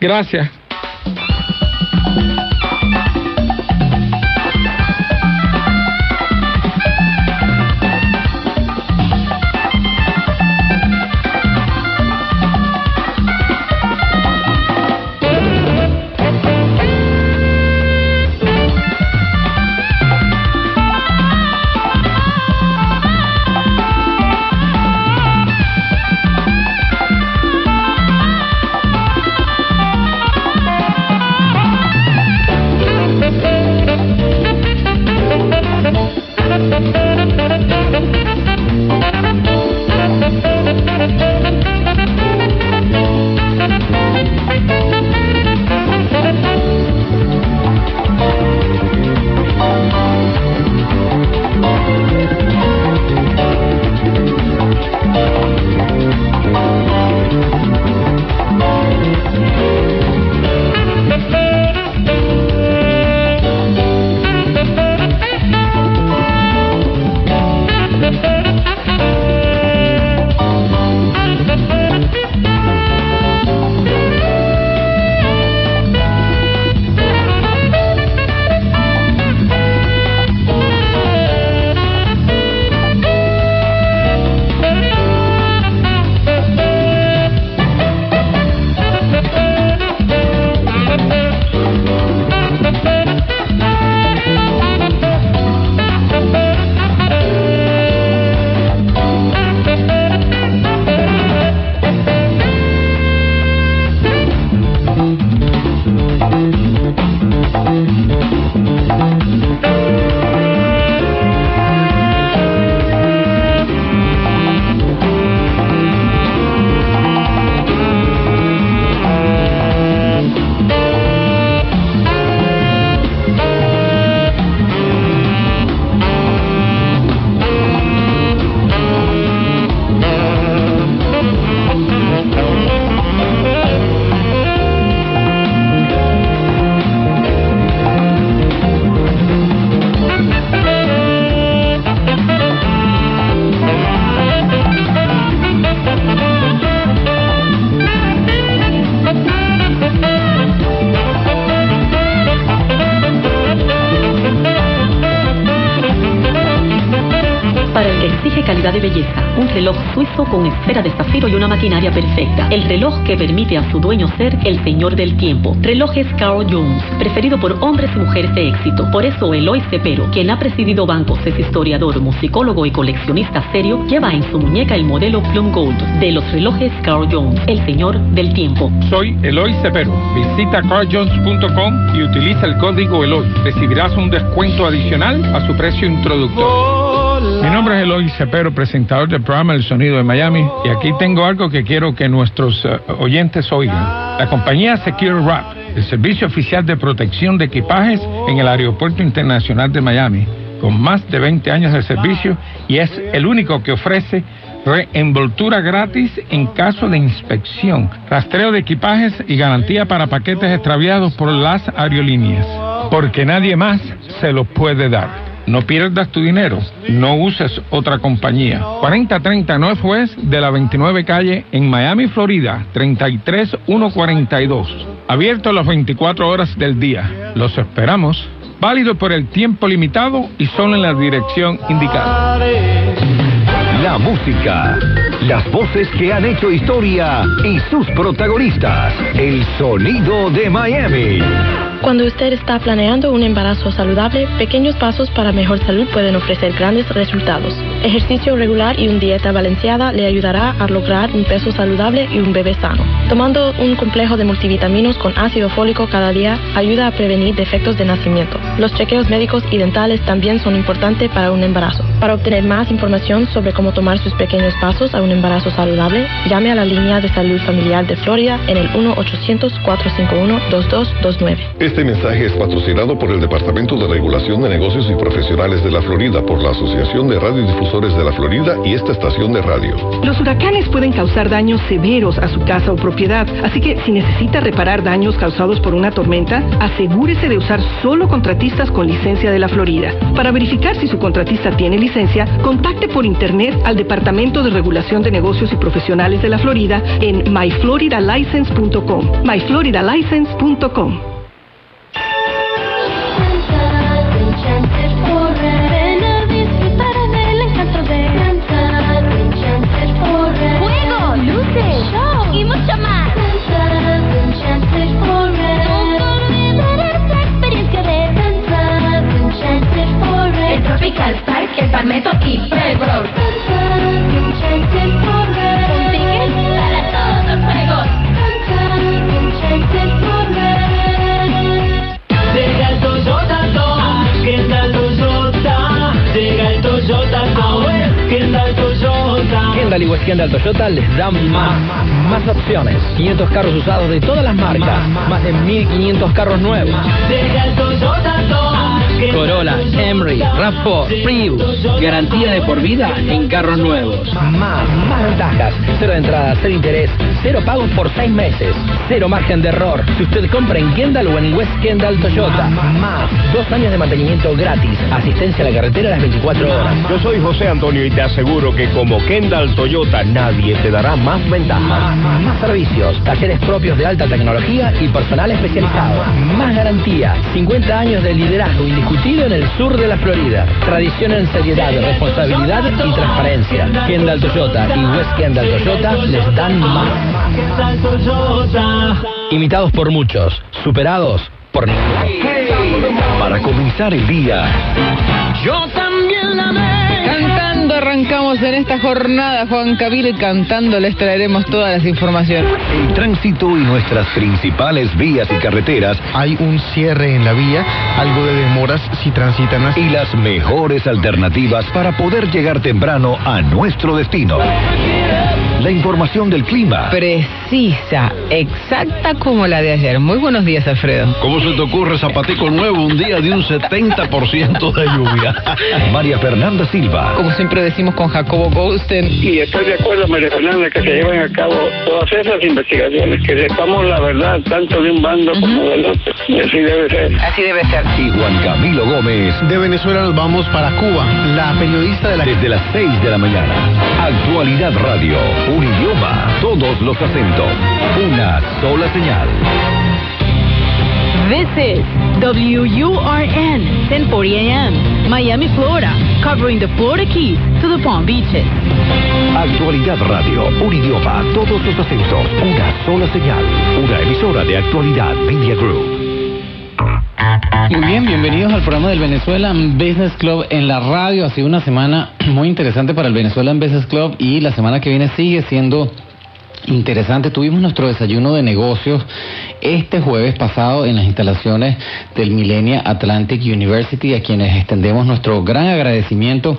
[SPEAKER 2] Gracias.
[SPEAKER 4] Suizo con esfera de zafiro y una maquinaria perfecta. El reloj que permite a su dueño ser el señor del tiempo. Relojes Carl Jones, preferido por hombres y mujeres de éxito. Por eso Eloy Cepero, quien ha presidido bancos, es historiador, musicólogo y coleccionista serio, lleva en su muñeca el modelo Plum Gold de los relojes Carl Jones, el señor del tiempo.
[SPEAKER 2] Soy Eloy Cepero. Visita carjones.com y utiliza el código Eloy. Recibirás un descuento adicional a su precio introductorio. Mi nombre es Eloy Cepero, presentador del programa El Sonido de Miami, y aquí tengo algo que quiero que nuestros eh, oyentes oigan. La compañía Secure Wrap, el servicio oficial de protección de equipajes en el Aeropuerto Internacional de Miami, con más de 20 años de servicio y es el único que ofrece reenvoltura gratis en caso de inspección, rastreo de equipajes y garantía para paquetes extraviados por las aerolíneas, porque nadie más se los puede dar. No pierdas tu dinero, no uses otra compañía. 4030 Northwest de la 29 calle en Miami, Florida, 33142. Abierto las 24 horas del día. Los esperamos. Válido por el tiempo limitado y solo en la dirección indicada.
[SPEAKER 1] La música, las voces que han hecho historia y sus protagonistas. El sonido de Miami.
[SPEAKER 10] Cuando usted está planeando un embarazo saludable, pequeños pasos para mejor salud pueden ofrecer grandes resultados. Ejercicio regular y una dieta balanceada le ayudará a lograr un peso saludable y un bebé sano. Tomando un complejo de multivitaminos con ácido fólico cada día ayuda a prevenir defectos de nacimiento. Los chequeos médicos y dentales también son importantes para un embarazo. Para obtener más información sobre cómo tomar sus pequeños pasos a un embarazo saludable, llame a la línea de salud familiar de Florida en el 1-800-451-2229.
[SPEAKER 6] Este mensaje es patrocinado por el Departamento de Regulación de Negocios y Profesionales de la Florida, por la Asociación de Radiodifusores de la Florida y esta estación de radio.
[SPEAKER 7] Los huracanes pueden causar daños severos a su casa o propiedad, así que si necesita reparar daños causados por una tormenta, asegúrese de usar solo contratistas con licencia de la Florida. Para verificar si su contratista tiene licencia, contacte por internet al Departamento de Regulación de Negocios y Profesionales de la Florida en myfloridalicense.com. myfloridalicense.com.
[SPEAKER 8] Luces, show y mucho más. Tropical Park, el Palmetto y. Un ticket para todos los juegos. Danza, Enchanted Forest.
[SPEAKER 11] Llega el Toyota Tom, ¿qué tal Toyota? Llega el Toyota Tom, ¿qué tal Toyota?
[SPEAKER 12] Kendall y West Kendall Toyota les dan más, más opciones. 500 carros usados de todas las marcas, más de 1500 carros nuevos.
[SPEAKER 11] Llega el Toyota Tom, ¿qué tal
[SPEAKER 12] Corolla, Camry, RAV4, Prius, garantía de por vida en carros nuevos. Más, más ventajas. Cero de entrada, cero interés, cero pagos por seis meses, cero margen de error. Si usted compra en Kendall o en West Kendall Toyota, más, dos años de mantenimiento gratis, asistencia a la carretera las 24 horas.
[SPEAKER 9] Yo soy José Antonio y te aseguro que como Kendall Toyota nadie te dará más ventajas.
[SPEAKER 12] Más, más servicios, talleres propios de alta tecnología y personal especializado. Más garantía, 50 años de liderazgo indiscutido en el sur de la Florida. Tradición en seriedad, responsabilidad y transparencia. Kendall Toyota y West Kendall Toyota les dan más. Imitados por muchos, superados por ninguno.
[SPEAKER 1] Para comenzar el día,
[SPEAKER 11] Yo también la
[SPEAKER 13] arrancamos en esta jornada, Juan Camilo, y cantando les traeremos todas las informaciones.
[SPEAKER 1] el tránsito y nuestras principales vías y carreteras
[SPEAKER 14] Hay un cierre en la vía, algo de demoras si transitan así.
[SPEAKER 1] y las mejores alternativas para poder llegar temprano a nuestro destino. La información del clima,
[SPEAKER 13] Precisa, exacta como la de ayer. Muy buenos días, Alfredo.
[SPEAKER 9] ¿Cómo se te ocurre zapatico nuevo un día de un 70% de lluvia?
[SPEAKER 1] María Fernanda Silva,
[SPEAKER 13] Como siempre decimos con Jacobo Golsten.
[SPEAKER 15] Y estoy de acuerdo, María Fernanda, que se lleven a cabo todas esas investigaciones, que sepamos la verdad tanto de un bando como del otro. Y así debe ser.
[SPEAKER 13] Así debe ser.
[SPEAKER 1] y Juan Camilo Gómez
[SPEAKER 14] De Venezuela nos vamos para Cuba. La periodista de la
[SPEAKER 1] desde las 6 de la mañana. Actualidad Radio, un idioma, todos los acentos, una sola señal.
[SPEAKER 4] This is WURN 1040 AM, Miami, Florida, covering the Florida Keys to the Palm Beaches.
[SPEAKER 1] Actualidad Radio, un idioma, todos los acentos, una sola señal, una emisora de Actualidad Media Group.
[SPEAKER 16] Muy bien, bienvenidos al programa del Venezuelan Business Club en la radio. Ha sido una semana muy interesante para el Venezuelan Business Club y la semana que viene sigue siendo interesante. Tuvimos nuestro desayuno de negocios este jueves pasado en las instalaciones del Millennia Atlantic University, a quienes extendemos nuestro gran agradecimiento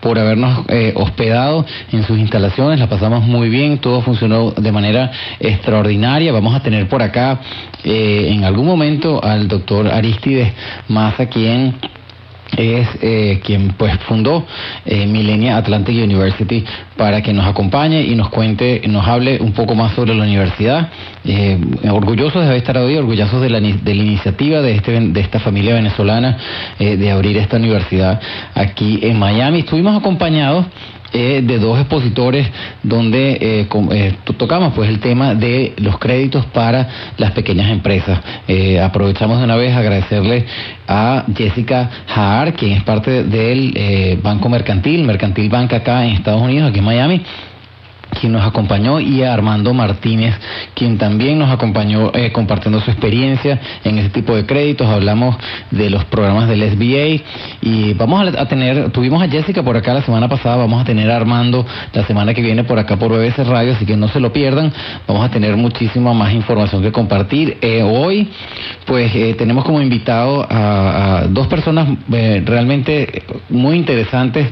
[SPEAKER 16] por habernos eh, hospedado en sus instalaciones. La pasamos muy bien, todo funcionó de manera extraordinaria. Vamos a tener por acá eh, en algún momento al doctor Aristides Maza, quien es eh, quien pues fundó eh, Atlantic University para que nos acompañe y nos cuente, nos hable un poco más sobre la universidad. Eh, orgullosos de estar hoy, orgullosos de la, de la iniciativa de, este, de esta familia venezolana eh, de abrir esta universidad aquí en Miami. Estuvimos acompañados eh, de dos expositores donde eh, eh, to- tocamos pues el tema de los créditos para las pequeñas empresas. Eh, aprovechamos de una vez agradecerle a Jessica Haar, quien es parte del eh, Banco Mercantil, Mercantil Bank acá en Estados Unidos, aquí en Miami quien nos acompañó, y a Armando Martínez, quien también nos acompañó eh, compartiendo su experiencia en ese tipo de créditos. Hablamos de los programas del SBA y vamos a, tener, tuvimos a Jessica por acá la semana pasada, vamos a tener a Armando la semana que viene por acá por BBC Radio, así que no se lo pierdan. Vamos a tener muchísima más información que compartir. Eh, hoy, pues eh, tenemos como invitado a, dos personas realmente muy interesantes.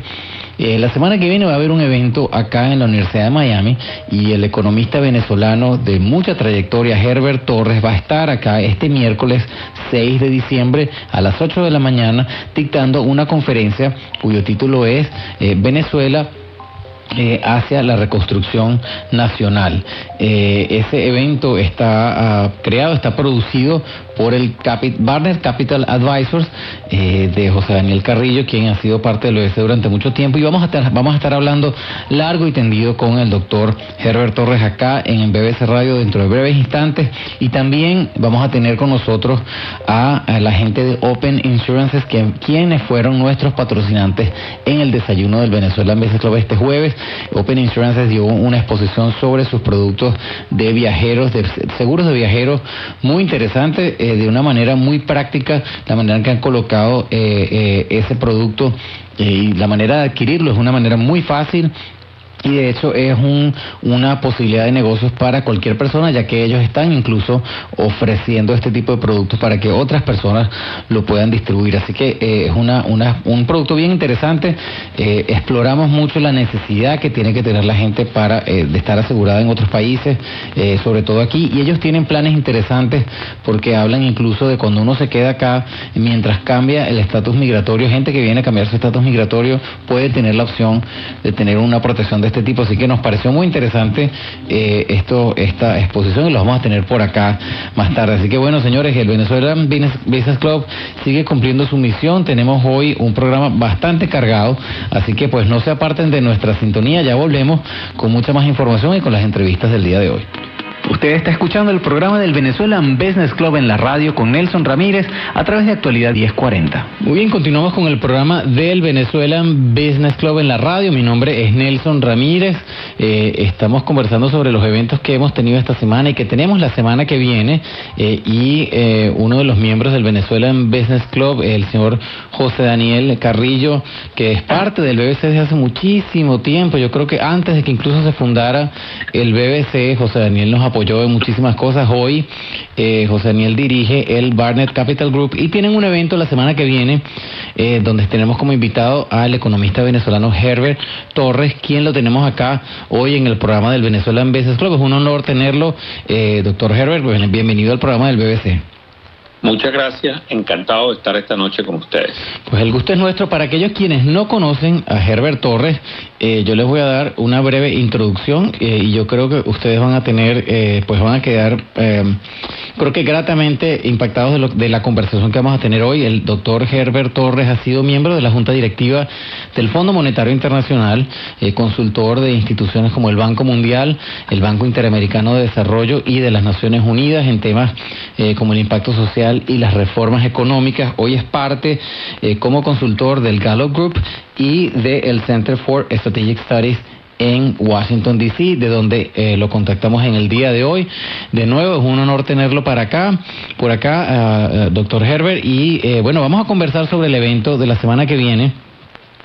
[SPEAKER 16] Eh, la semana que viene va a haber un evento acá en la Universidad de Miami y el economista venezolano de mucha trayectoria, Herbert Torres, va a estar acá este miércoles 6 de diciembre a las 8 de la mañana dictando una conferencia cuyo título es eh, Venezuela eh, hacia la reconstrucción nacional. Ese evento está ah, creado, está producido por el Capi- Barner Capital Advisors eh, de José Daniel Carrillo, quien ha sido parte del OS durante mucho tiempo. Y vamos a, estar, vamos a estar hablando largo y tendido con el doctor Herbert Torres acá en BBC Radio dentro de breves instantes. Y también vamos a tener con nosotros a, a la gente de Open Insurances, que, quienes fueron nuestros patrocinantes en el desayuno del Venezuela Business Club este jueves. Open Insurances dio una exposición sobre sus productos de viajeros, de seguros de viajeros, muy interesante, eh, de una manera muy práctica, la manera en que han colocado eh, eh, ese producto y la manera de adquirirlo es una manera muy fácil y de hecho es un, una posibilidad de negocios para cualquier persona, ya que ellos están incluso ofreciendo este tipo de productos para que otras personas lo puedan distribuir. Así que eh, es un producto bien interesante. Eh, exploramos mucho la necesidad que tiene que tener la gente para eh, estar asegurada en otros países, sobre todo aquí. Y ellos tienen planes interesantes porque hablan incluso de cuando uno se queda acá, mientras cambia el estatus migratorio, gente que viene a cambiar su estatus migratorio puede tener la opción de tener una protección de este tipo. Así que nos pareció muy interesante eh, esto, esta exposición y lo vamos a tener por acá más tarde. Así que bueno, señores, el Venezuelan Business, Business Club sigue cumpliendo su misión. Tenemos hoy un programa bastante cargado, así que pues no se aparten de nuestra sintonía. Ya volvemos con mucha más información y con las entrevistas del día de hoy. Usted está escuchando el programa del Venezuelan Business Club en la radio con Nelson Ramírez a través de Actualidad 1040. Muy bien, continuamos con el programa del Venezuelan Business Club en la radio. Mi nombre es Nelson Ramírez. Eh, estamos conversando sobre los eventos que hemos tenido esta semana y que tenemos la semana que viene. Eh, y eh, uno de los miembros del Venezuelan Business Club, el señor José Daniel Carrillo, que es parte del BBC desde hace muchísimo tiempo. Yo creo que antes de que incluso se fundara el BBC, José Daniel nos apoyó en muchísimas cosas. Hoy eh, José Daniel dirige el Barnett Capital Group y tienen un evento la semana que viene eh, donde tenemos como invitado al economista venezolano Herbert Torres, quien lo tenemos acá hoy en el programa del Venezuelan Business Club. Es un honor tenerlo, eh, doctor Herbert. Bien- Bienvenido al programa del BBC.
[SPEAKER 17] Muchas gracias, encantado de estar esta noche con ustedes.
[SPEAKER 16] Pues el gusto es nuestro. Para aquellos quienes no conocen a Herbert Torres, eh, yo les voy a dar una breve introducción eh, y yo creo que ustedes van a tener, eh, pues van a quedar, eh, creo que gratamente impactados de, la conversación que vamos a tener hoy. El doctor Herbert Torres ha sido miembro de la Junta Directiva del Fondo Monetario Internacional, eh, consultor de instituciones como el Banco Mundial, el Banco Interamericano de Desarrollo y de las Naciones Unidas en temas eh, como el impacto social y las reformas económicas. Hoy es parte eh, como consultor del Gallup Group y del Center for Strategic Studies en Washington, D.C., de donde eh, lo contactamos en el día de hoy. De nuevo, es un honor tenerlo para acá, por acá, ah, ah, doctor Herbert. Y eh, bueno, vamos a conversar sobre el evento de la semana que viene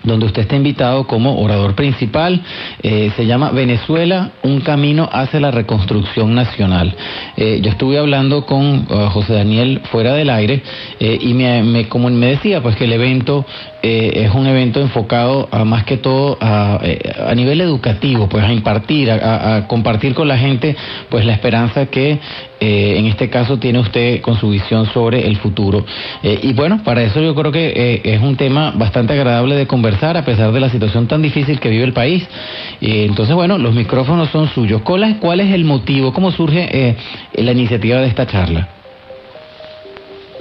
[SPEAKER 16] donde usted está invitado como orador principal. Eh, se llama Venezuela, un camino hacia la reconstrucción nacional. Eh, yo estuve hablando con uh, José Daniel fuera del aire y me, me, como me decía, pues que el evento eh, es un evento enfocado a más que todo a, eh, a nivel educativo, pues a impartir, a, compartir con la gente, pues la esperanza que eh, en este caso tiene usted con su visión sobre el futuro. Y bueno, para eso yo creo que es un tema bastante agradable de conversar a pesar de la situación tan difícil que vive el país. Eh, entonces, bueno, los micrófonos son suyos. ¿Cuál es, el motivo? ¿Cómo surge la iniciativa de esta charla?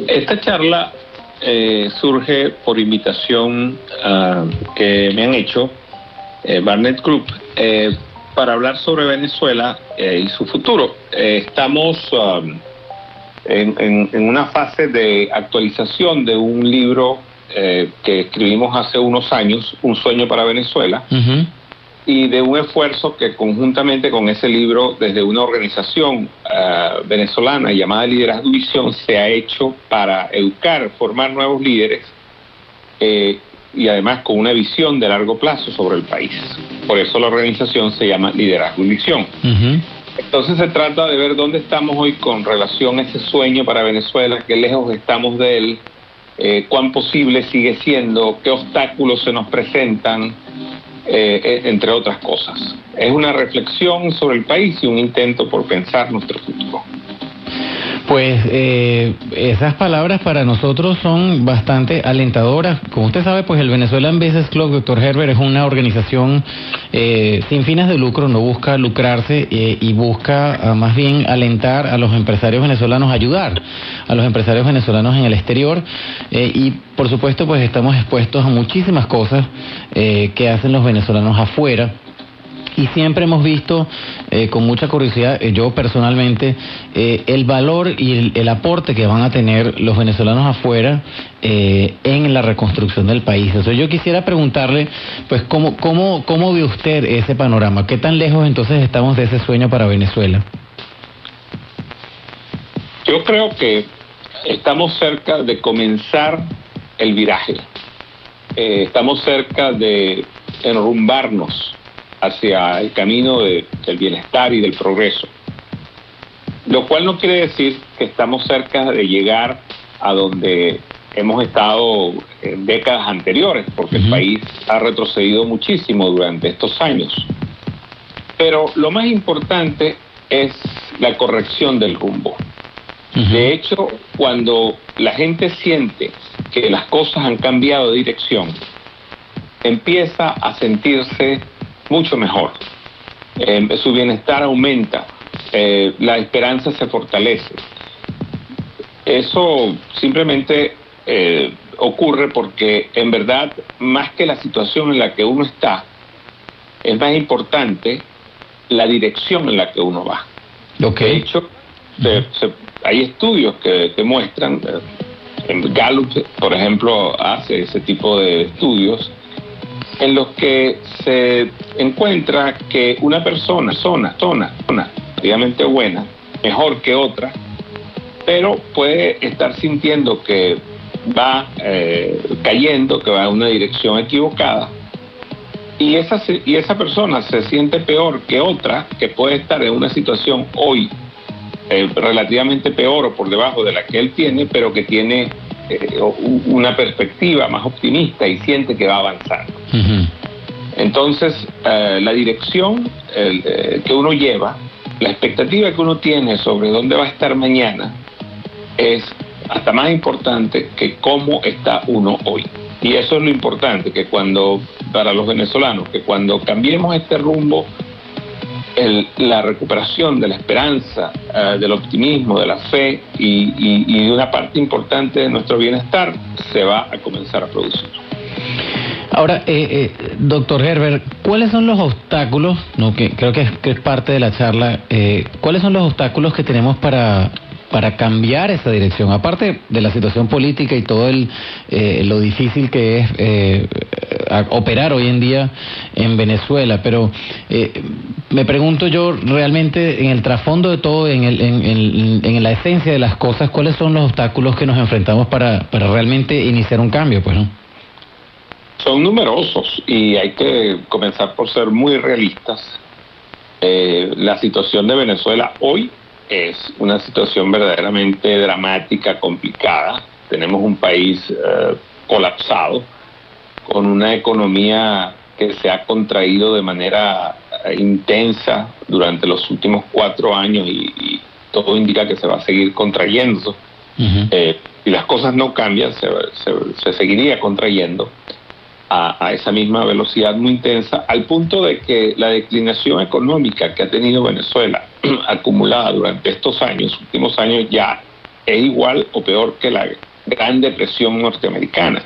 [SPEAKER 17] Esta charla eh, surge por invitación ah, que me han hecho eh, Barnett Group eh, para hablar sobre Venezuela eh, y su futuro. Eh, estamos en, en- en una fase de actualización de un libro eh, que escribimos hace unos años, Un sueño para Venezuela, y de un esfuerzo que conjuntamente con ese libro, desde una organización ah, venezolana llamada Liderazgo Visión, se ha hecho para educar, formar nuevos líderes eh, y además con una visión de largo plazo sobre el país. Por eso la organización se llama Liderazgo y Visión. Entonces se trata de ver dónde estamos hoy con relación a ese sueño para Venezuela, qué lejos estamos de él, eh, cuán posible sigue siendo, qué obstáculos se nos presentan, eh, entre otras cosas. Es una reflexión sobre el país y un intento por pensar nuestro futuro.
[SPEAKER 16] Pues eh, esas palabras para nosotros son bastante alentadoras. Como usted sabe, pues el Venezuelan Business Club, doctor Herbert, es una organización eh, sin fines de lucro, no busca lucrarse eh, y busca ah, más bien alentar a los empresarios venezolanos, ayudar a los empresarios venezolanos en el exterior y por supuesto pues estamos expuestos a muchísimas cosas que hacen los venezolanos afuera. Y siempre hemos visto eh, con mucha curiosidad, eh, yo personalmente, eh, el valor y el, aporte que van a tener los venezolanos afuera en la reconstrucción del país. O sea, yo quisiera preguntarle, pues, ¿cómo, cómo, ¿cómo ve usted ese panorama? ¿Qué tan lejos entonces estamos de ese sueño para Venezuela?
[SPEAKER 17] Yo creo que estamos cerca de comenzar el viraje. Estamos cerca de enrumbarnos hacia el camino de- del bienestar y del progreso. Lo cual no quiere decir que estamos cerca de llegar a donde hemos estado en décadas anteriores, porque el país ha retrocedido muchísimo durante estos años. Pero lo más importante es la corrección del rumbo. De hecho, cuando la gente siente que las cosas han cambiado de dirección, empieza a sentirse mucho mejor. Eh, su bienestar aumenta, eh, la esperanza se fortalece. Eso simplemente eh, ocurre porque en verdad, más que la situación en la que uno está, es más importante la dirección en la que uno va. De hecho, se- se- hay estudios que, que muestran, eh, en Gallup, por ejemplo, hace ese tipo de estudios, en los que se encuentra que una persona, zona, zona, zona, obviamente buena, mejor que otra, pero puede estar sintiendo que va eh, cayendo, que va en una dirección equivocada, y esa, y esa persona se siente peor que otra que puede estar en una situación hoy eh, relativamente peor o por debajo de la que él tiene, pero que tiene eh, una perspectiva más optimista y siente que va avanzando. Entonces, eh, la dirección eh, que uno lleva, la expectativa que uno tiene sobre dónde va a estar mañana, es hasta más importante que cómo está uno hoy. Y eso es lo importante, que cuando, para los venezolanos, que cuando cambiemos este rumbo, el- la recuperación de la esperanza, eh, del optimismo, de la fe y, de una parte importante de nuestro bienestar se va a comenzar a producir.
[SPEAKER 16] Ahora, eh, eh, doctor Herbert, ¿cuáles son los obstáculos, no, que creo que es, que es parte de la charla, eh, cuáles son los obstáculos que tenemos para, para cambiar esa dirección? Aparte de la situación política y todo el, eh, lo difícil que es eh, operar hoy en día en Venezuela, pero eh, me pregunto yo realmente en el trasfondo de todo, en, el, en, en- la esencia de las cosas, ¿cuáles son los obstáculos que nos enfrentamos para, para realmente iniciar un cambio? Pues, ¿no?
[SPEAKER 17] Son numerosos y hay que comenzar por ser muy realistas. Eh, la situación de Venezuela hoy es una situación verdaderamente dramática, complicada. Tenemos un país eh, colapsado, con una economía que se ha contraído de manera eh, intensa durante los últimos cuatro años y, y todo indica que se va a seguir contrayendo. Eh, si las cosas no cambian, se, se- se seguiría contrayendo a, a esa misma velocidad muy intensa, al punto de que la declinación económica que ha tenido Venezuela acumulada durante estos años, últimos años, ya es igual o peor que la Gran Depresión norteamericana.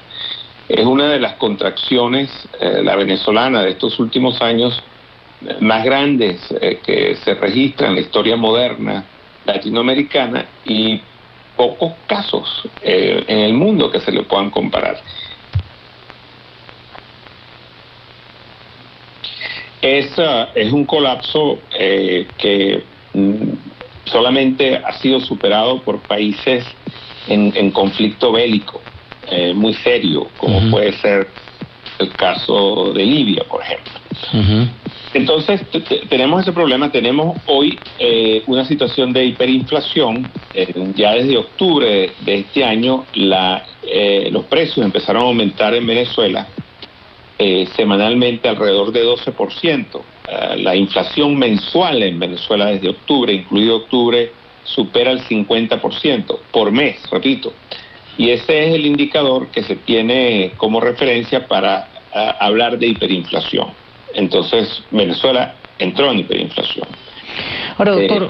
[SPEAKER 17] Es una de las contracciones, eh, la venezolana, de estos últimos años eh, más grandes eh, que se registran en la historia moderna latinoamericana y pocos casos en el mundo que se le puedan comparar. Es, ah, es un colapso eh, que mm, solamente ha sido superado por países en, en conflicto bélico eh, muy serio, como puede ser el caso de Libia, por ejemplo. Entonces, te- te- tenemos ese problema. Tenemos hoy eh, una situación de hiperinflación. Eh, ya desde octubre de, de este año, la, eh, los precios empezaron a aumentar en Venezuela eh, semanalmente alrededor de 12%. Eh, la inflación mensual en Venezuela desde octubre, incluido octubre, supera el 50% por mes, repito. Y ese es el indicador que se tiene como referencia para ah, hablar de hiperinflación. Entonces, Venezuela entró en hiperinflación.
[SPEAKER 16] Ahora,
[SPEAKER 17] Eh,
[SPEAKER 16] doctor,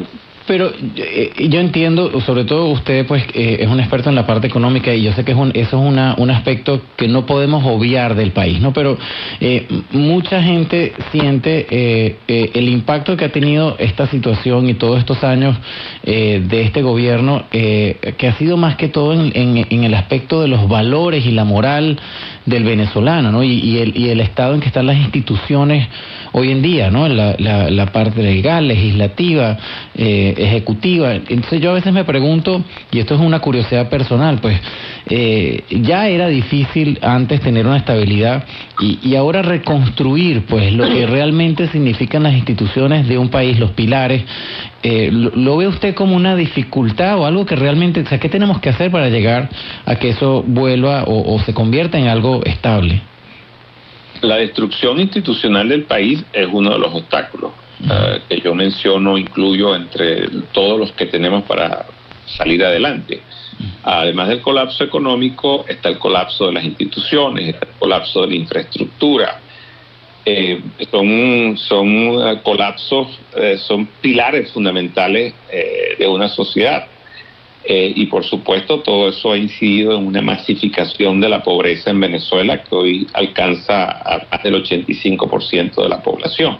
[SPEAKER 16] pero eh, yo entiendo, sobre todo usted pues eh, es un experto en la parte económica y yo sé que es un, eso es una, un aspecto que no podemos obviar del país, ¿no? Pero eh, mucha gente siente eh, el impacto que ha tenido esta situación y todos estos años de este gobierno, que ha sido más que todo en, en- en el aspecto de los valores y la moral del venezolano, ¿no? Y, y el, y el estado en que están las instituciones hoy en día, ¿no? La, la, parte legal, legislativa, eh, ejecutiva. Entonces yo a veces me pregunto, y esto es una curiosidad personal, pues eh, ya era difícil antes tener una estabilidad y, ahora reconstruir, pues lo que realmente significan las instituciones de un país, los pilares. Eh, lo, ve usted como una dificultad o algo que realmente, o sea, ¿qué tenemos que hacer para llegar a que eso vuelva o se convierta en algo estable?
[SPEAKER 17] La destrucción institucional del país es uno de los obstáculos eh, que yo menciono, incluyo entre todos los que tenemos para salir adelante. Además del colapso económico, está el colapso de las instituciones, está el colapso de la infraestructura. Eh, son son eh, colapsos, eh, son pilares fundamentales eh, de una sociedad. Eh, y por supuesto todo eso ha incidido en una masificación de la pobreza en Venezuela que hoy alcanza a más del 85% de la población.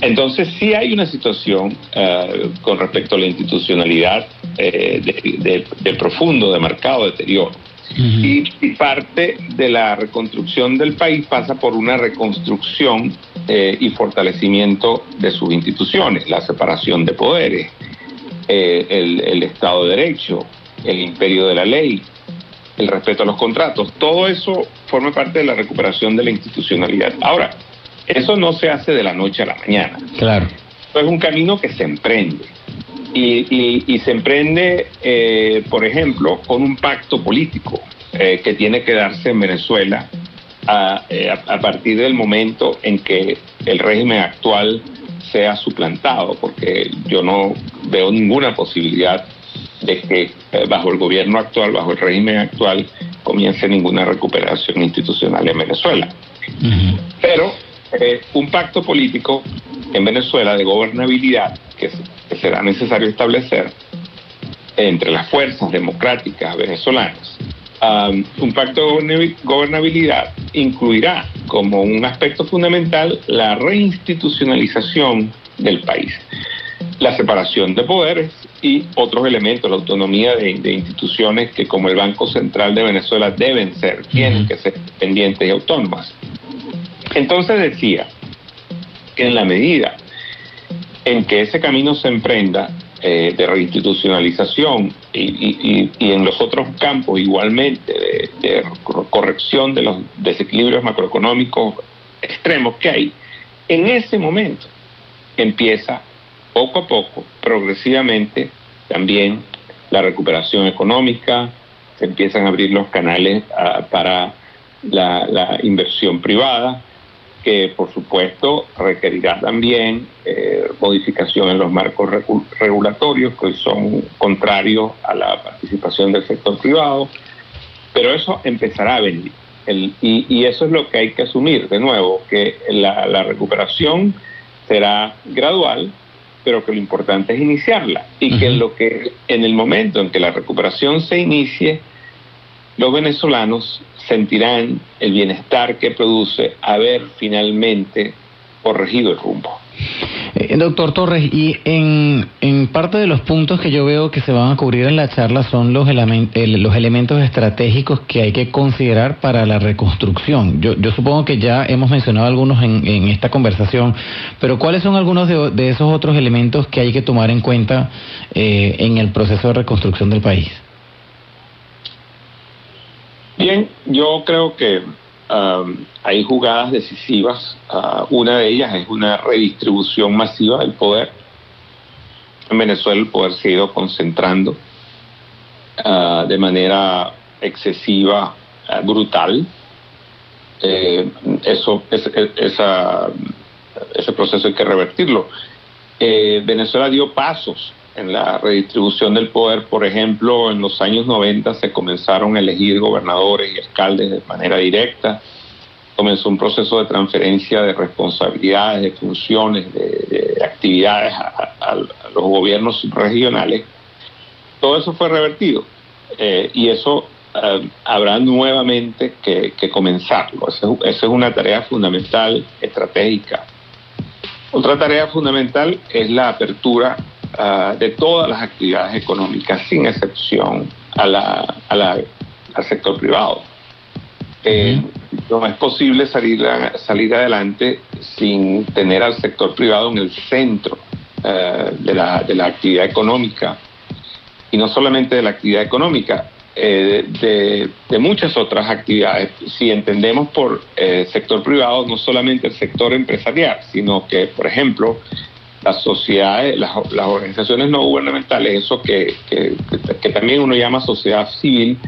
[SPEAKER 17] Entonces sí hay una situación eh, con respecto a la institucionalidad eh, de, de- de profundo, de marcado deterioro. Y, y parte de la reconstrucción del país pasa por una reconstrucción eh, y fortalecimiento de sus instituciones, la separación de poderes, eh, el, el Estado de Derecho, el imperio de la ley, el respeto a los contratos. Todo eso forma parte de la recuperación de la institucionalidad. Ahora, eso no se hace de la noche a la mañana.
[SPEAKER 16] Claro.
[SPEAKER 17] Esto es un camino que se emprende. Y, y- y se emprende, eh, por ejemplo, con un pacto político eh, que tiene que darse en Venezuela a, eh, a- a partir del momento en que el régimen actual sea suplantado, porque yo no veo ninguna posibilidad de que eh, bajo el gobierno actual, bajo el régimen actual, comience ninguna recuperación institucional en Venezuela. Pero eh, un pacto político en Venezuela de gobernabilidad que, se- que será necesario establecer entre las fuerzas democráticas venezolanas. Um, un pacto de gobernabi- gobernabilidad incluirá como un aspecto fundamental la reinstitucionalización del país, la separación de poderes y otros elementos, la autonomía de, de instituciones que como el Banco Central de Venezuela deben ser, tienen que ser independientes y autónomas. Entonces decía que en la medida en que ese camino se emprenda, eh, de reinstitucionalización y, y- y- en los otros campos igualmente de, corrección de los desequilibrios macroeconómicos extremos que hay, en ese momento empieza poco a poco, progresivamente, también la recuperación económica, se empiezan a abrir los canales ah, para la inversión privada, que por supuesto requerirá también eh, modificación en los marcos regulatorios que hoy son contrarios a la participación del sector privado, pero eso empezará a venir. El- y, y eso es lo que hay que asumir, de nuevo, que la, la recuperación será gradual, pero que lo importante es iniciarla y que lo que en el momento en que la recuperación se inicie, los venezolanos sentirán el bienestar que produce haber finalmente corregido el rumbo.
[SPEAKER 16] Eh, doctor Torres, y en, en parte de los puntos que yo veo que se van a cubrir en la charla son los, elemen- el- los elementos estratégicos que hay que considerar para la reconstrucción. Yo, yo supongo que ya hemos mencionado algunos en, en esta conversación, pero ¿cuáles son algunos de, de esos otros elementos que hay que tomar en cuenta eh, en el proceso de reconstrucción del país?
[SPEAKER 17] Bien, yo creo que um, hay jugadas decisivas. Ah, una de ellas es una redistribución masiva del poder. En Venezuela el poder se ha ido concentrando ah, de manera excesiva, ah, brutal. Eh, eso, es- es- esa- ese proceso hay que revertirlo. Eh, Venezuela dio pasos en la redistribución del poder. Por ejemplo, en los años 90 se comenzaron a elegir gobernadores y alcaldes de manera directa. Comenzó un proceso de transferencia de responsabilidades, de funciones, de, de actividades a, los gobiernos regionales. Todo eso fue revertido eh, y eso eh, habrá nuevamente que, comenzarlo. Esa es- esa es una tarea fundamental, estratégica. Otra tarea fundamental es la apertura ah, de todas las actividades económicas, sin excepción, a la, a la- al sector privado. Eh, No es posible salir, salir adelante sin tener al sector privado en el centro eh, de, la, de la actividad económica. Y no solamente de la actividad económica, eh, de, de muchas otras actividades. Si entendemos por eh, sector privado, no solamente el sector empresarial, sino que, por ejemplo, las sociedades, las, las organizaciones no gubernamentales, eso que, que, que- también uno llama sociedad civil,